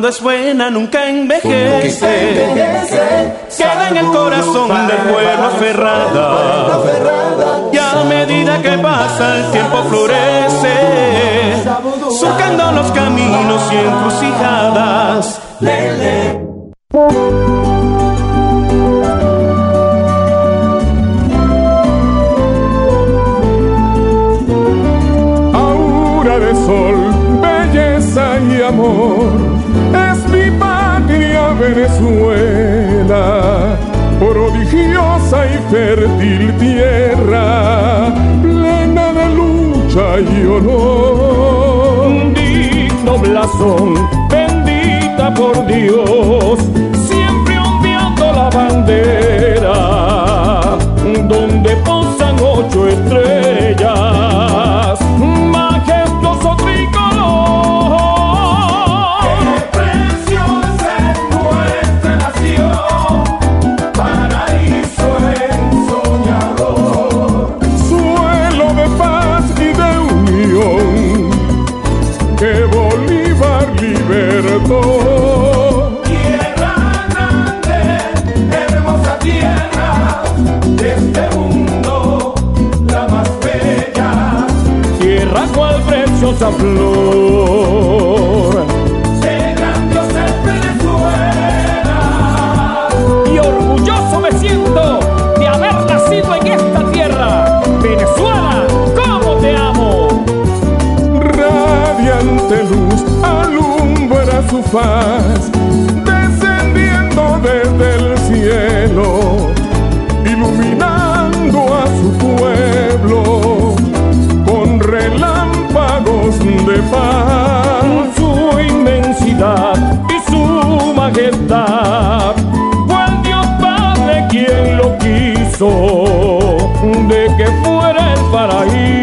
Speaker 3: cuando
Speaker 23: es
Speaker 3: buena nunca envejece, queda en el corazón del pueblo aferrada. Y a medida que pasa el tiempo florece, surcando los caminos y encrucijadas.
Speaker 24: lucha y.
Speaker 25: Digno blasón, bendita por Dios, siempre ondeando la bandera.
Speaker 24: que Bolívar libertó.
Speaker 26: Tierra grande, hermosa tierra de este mundo, la más bella.
Speaker 25: Tierra cual preciosa flor.
Speaker 19: Descendiendo desde el cielo, iluminando a su pueblo con relámpagos de paz.
Speaker 14: Su inmensidad y su majestad el Dios Padre quien lo quiso, de que fuera el paraíso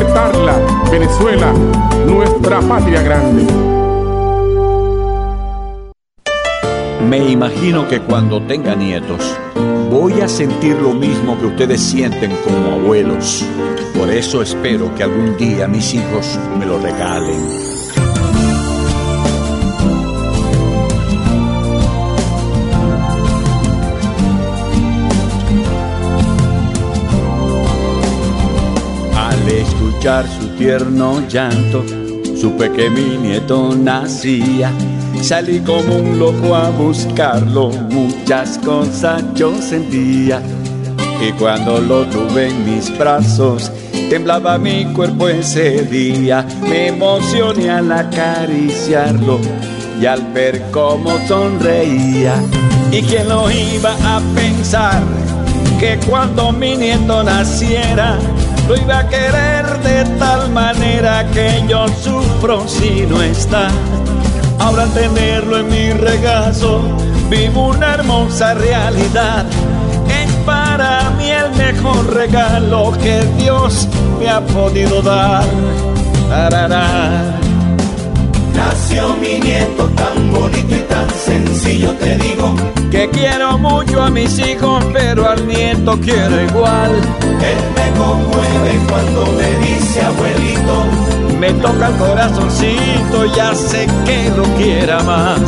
Speaker 19: libertarla. Venezuela, nuestra patria grande.
Speaker 27: Me imagino que cuando tenga nietos, voy a sentir lo mismo que ustedes sienten como abuelos. Por eso espero que algún día mis hijos me lo regalen. Su tierno llanto, supe que mi nieto nacía. Salí como un loco a buscarlo, muchas cosas yo sentía. Y cuando lo tuve en mis brazos, temblaba mi cuerpo ese día. Me emocioné al acariciarlo y al ver cómo sonreía. ¿Y quién lo iba a pensar? Que cuando mi nieto naciera, lo iba a querer de tal manera que yo sufro si no está. Ahora tenerlo en mi regazo, vivo una hermosa realidad. Es para mí el mejor regalo que Dios me ha podido dar.
Speaker 7: Nació mi nieto tan bonito y tan sencillo, te digo.
Speaker 27: Que quiero mucho a mis hijos, pero al nieto quiero igual.
Speaker 7: Él me conmueve cuando me dice abuelito.
Speaker 27: Me toca el corazoncito, ya sé que lo quiera más.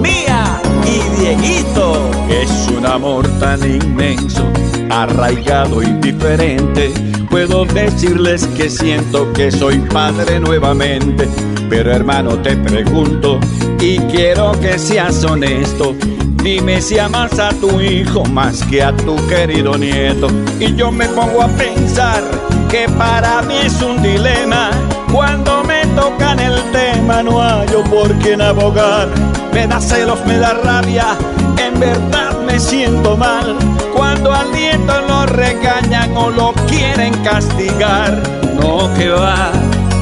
Speaker 27: Mía y Dieguito, es un amor tan inmenso, arraigado y diferente. Puedo decirles que siento que soy padre nuevamente. Pero hermano te pregunto y quiero que seas honesto. Dime si amas a tu hijo más que a tu querido nieto. Y yo me pongo a pensar que para mí es un dilema. Cuando me tocan el tema no hallo por quién abogar. Me da celos, me da rabia, en verdad me siento mal. Cuando al nieto lo regañan o lo quieren castigar. No que va.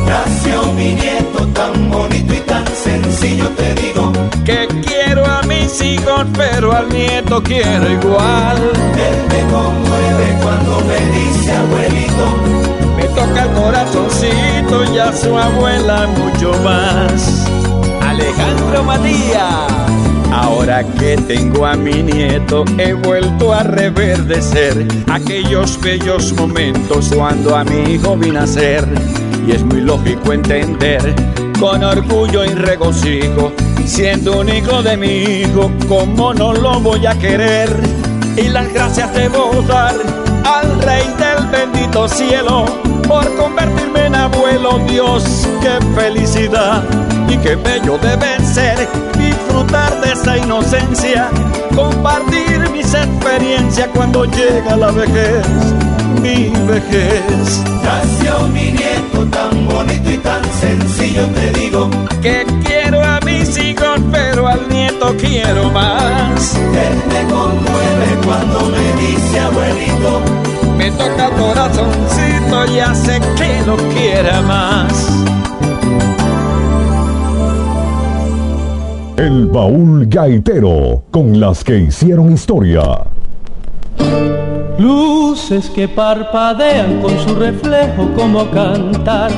Speaker 7: Nació mi nieto tan bonito y tan sencillo, te digo.
Speaker 27: Que quiero a mis hijos, pero al nieto quiero igual.
Speaker 7: Él me conmueve cuando me dice abuelito.
Speaker 27: Me toca el corazoncito y a su abuela mucho más. Alejandro Matías. Ahora que tengo a mi nieto, he vuelto a reverdecer aquellos bellos momentos cuando a mi hijo vi nacer. Y es muy lógico entender, con orgullo y regocijo, siendo un hijo de mi hijo, ¿cómo no lo voy a querer? Y las gracias debo dar al Rey del bendito cielo por convertirme en abuelo, Dios, qué felicidad y qué bello debe ser disfrutar de esa inocencia, compartir mis experiencias cuando llega la vejez, mi vejez.
Speaker 7: Nació mi nieto tan bonito y tan sencillo, te digo.
Speaker 27: Que quiero a mis hijos, pero al nieto quiero más.
Speaker 7: Él me conmueve cuando me dice abuelito.
Speaker 27: Me toca el corazoncito, ya sé que lo quiera más.
Speaker 2: El baúl gaitero con las que hicieron historia.
Speaker 28: Luces que parpadean con su reflejo como cantar,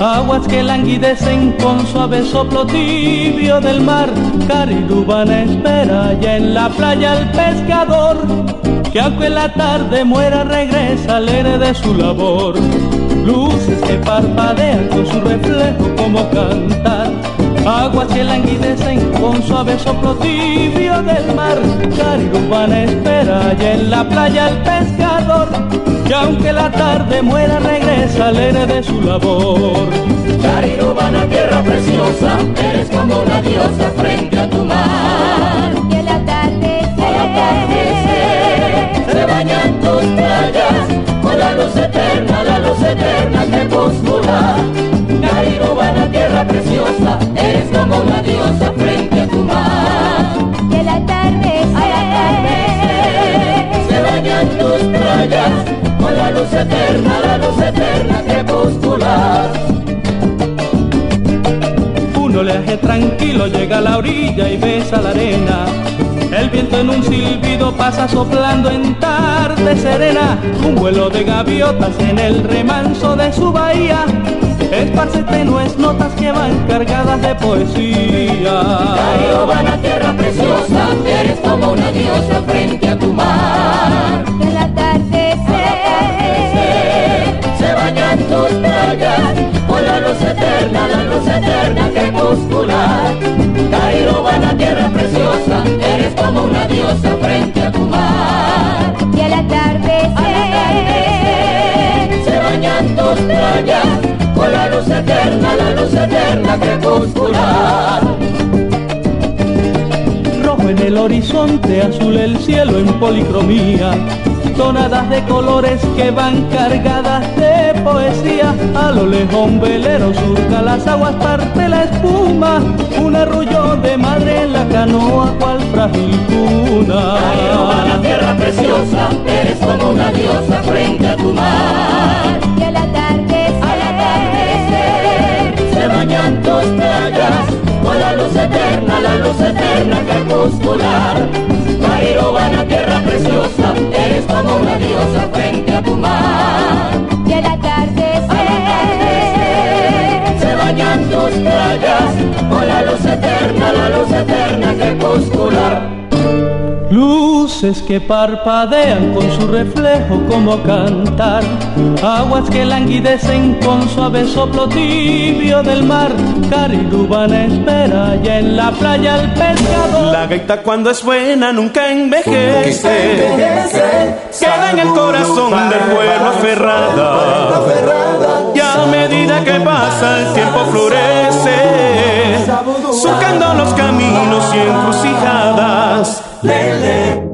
Speaker 28: aguas que languidecen con suave soplo tibio del mar, Carirubana espera ya en la playa el pescador, que aunque la tarde muera regresa alegre de su labor. Luces que parpadean con su reflejo como cantar, aguas que languidecen con suave soplo tibio del mar. Carirubana espera ya en la playa el pescador, que aunque la tarde muera regresa alegre de su labor.
Speaker 7: Carirubana, tierra preciosa, eres como una diosa frente a tu mar.
Speaker 4: Y el atardecer,
Speaker 7: Al atardecer se bañan tus playas con la luz eterna, la luz eterna crepuscular. Tierra preciosa, eres como una diosa frente a tu mar.
Speaker 4: y el atardecer,
Speaker 7: Se bañan tus playas con la luz eterna, la luz eterna crepuscular.
Speaker 28: Un oleaje tranquilo llega a la orilla y besa la arena. El viento en un silbido pasa soplando en tarde serena. Un vuelo de gaviotas en el remanso de su bahía. Esparce tenues notas que van cargadas de poesía.
Speaker 7: Carirubana, tierra preciosa, eres como una diosa frente a tu mar.
Speaker 4: y el atardecer,
Speaker 7: Se bañan tus playas con la luz eterna, la luz eterna crepuscular. Carirubana, tierra preciosa, eres como una diosa frente luz eterna, la luz eterna crepuscular.
Speaker 28: Rojo en el horizonte, azul el cielo en policromía. Tonadas de colores que van cargadas de poesía. A lo lejos un velero surca las aguas, parte la espuma. Un arrullo de madre en la canoa, cual frágil cuna.
Speaker 7: Carirubana, tierra preciosa, eres como una diosa frente a tu mar. Bañan tus playas con la luz eterna, la luz eterna crepuscular. Carirubana, tierra preciosa, eres como una diosa frente a tu mar.
Speaker 4: y el atardecer,
Speaker 7: Se bañan tus playas con la luz eterna, la luz eterna crepuscular.
Speaker 28: Luces que parpadean con su reflejo como cantar, aguas que languidecen con suave soplo tibio del mar, Carirubana espera ya en la playa el pescador.
Speaker 3: La gaita cuando es buena nunca envejece. Queda en el corazón del pueblo aferrada. Y a medida que pasa el tiempo florece, surcando los caminos y encrucijadas. Lele.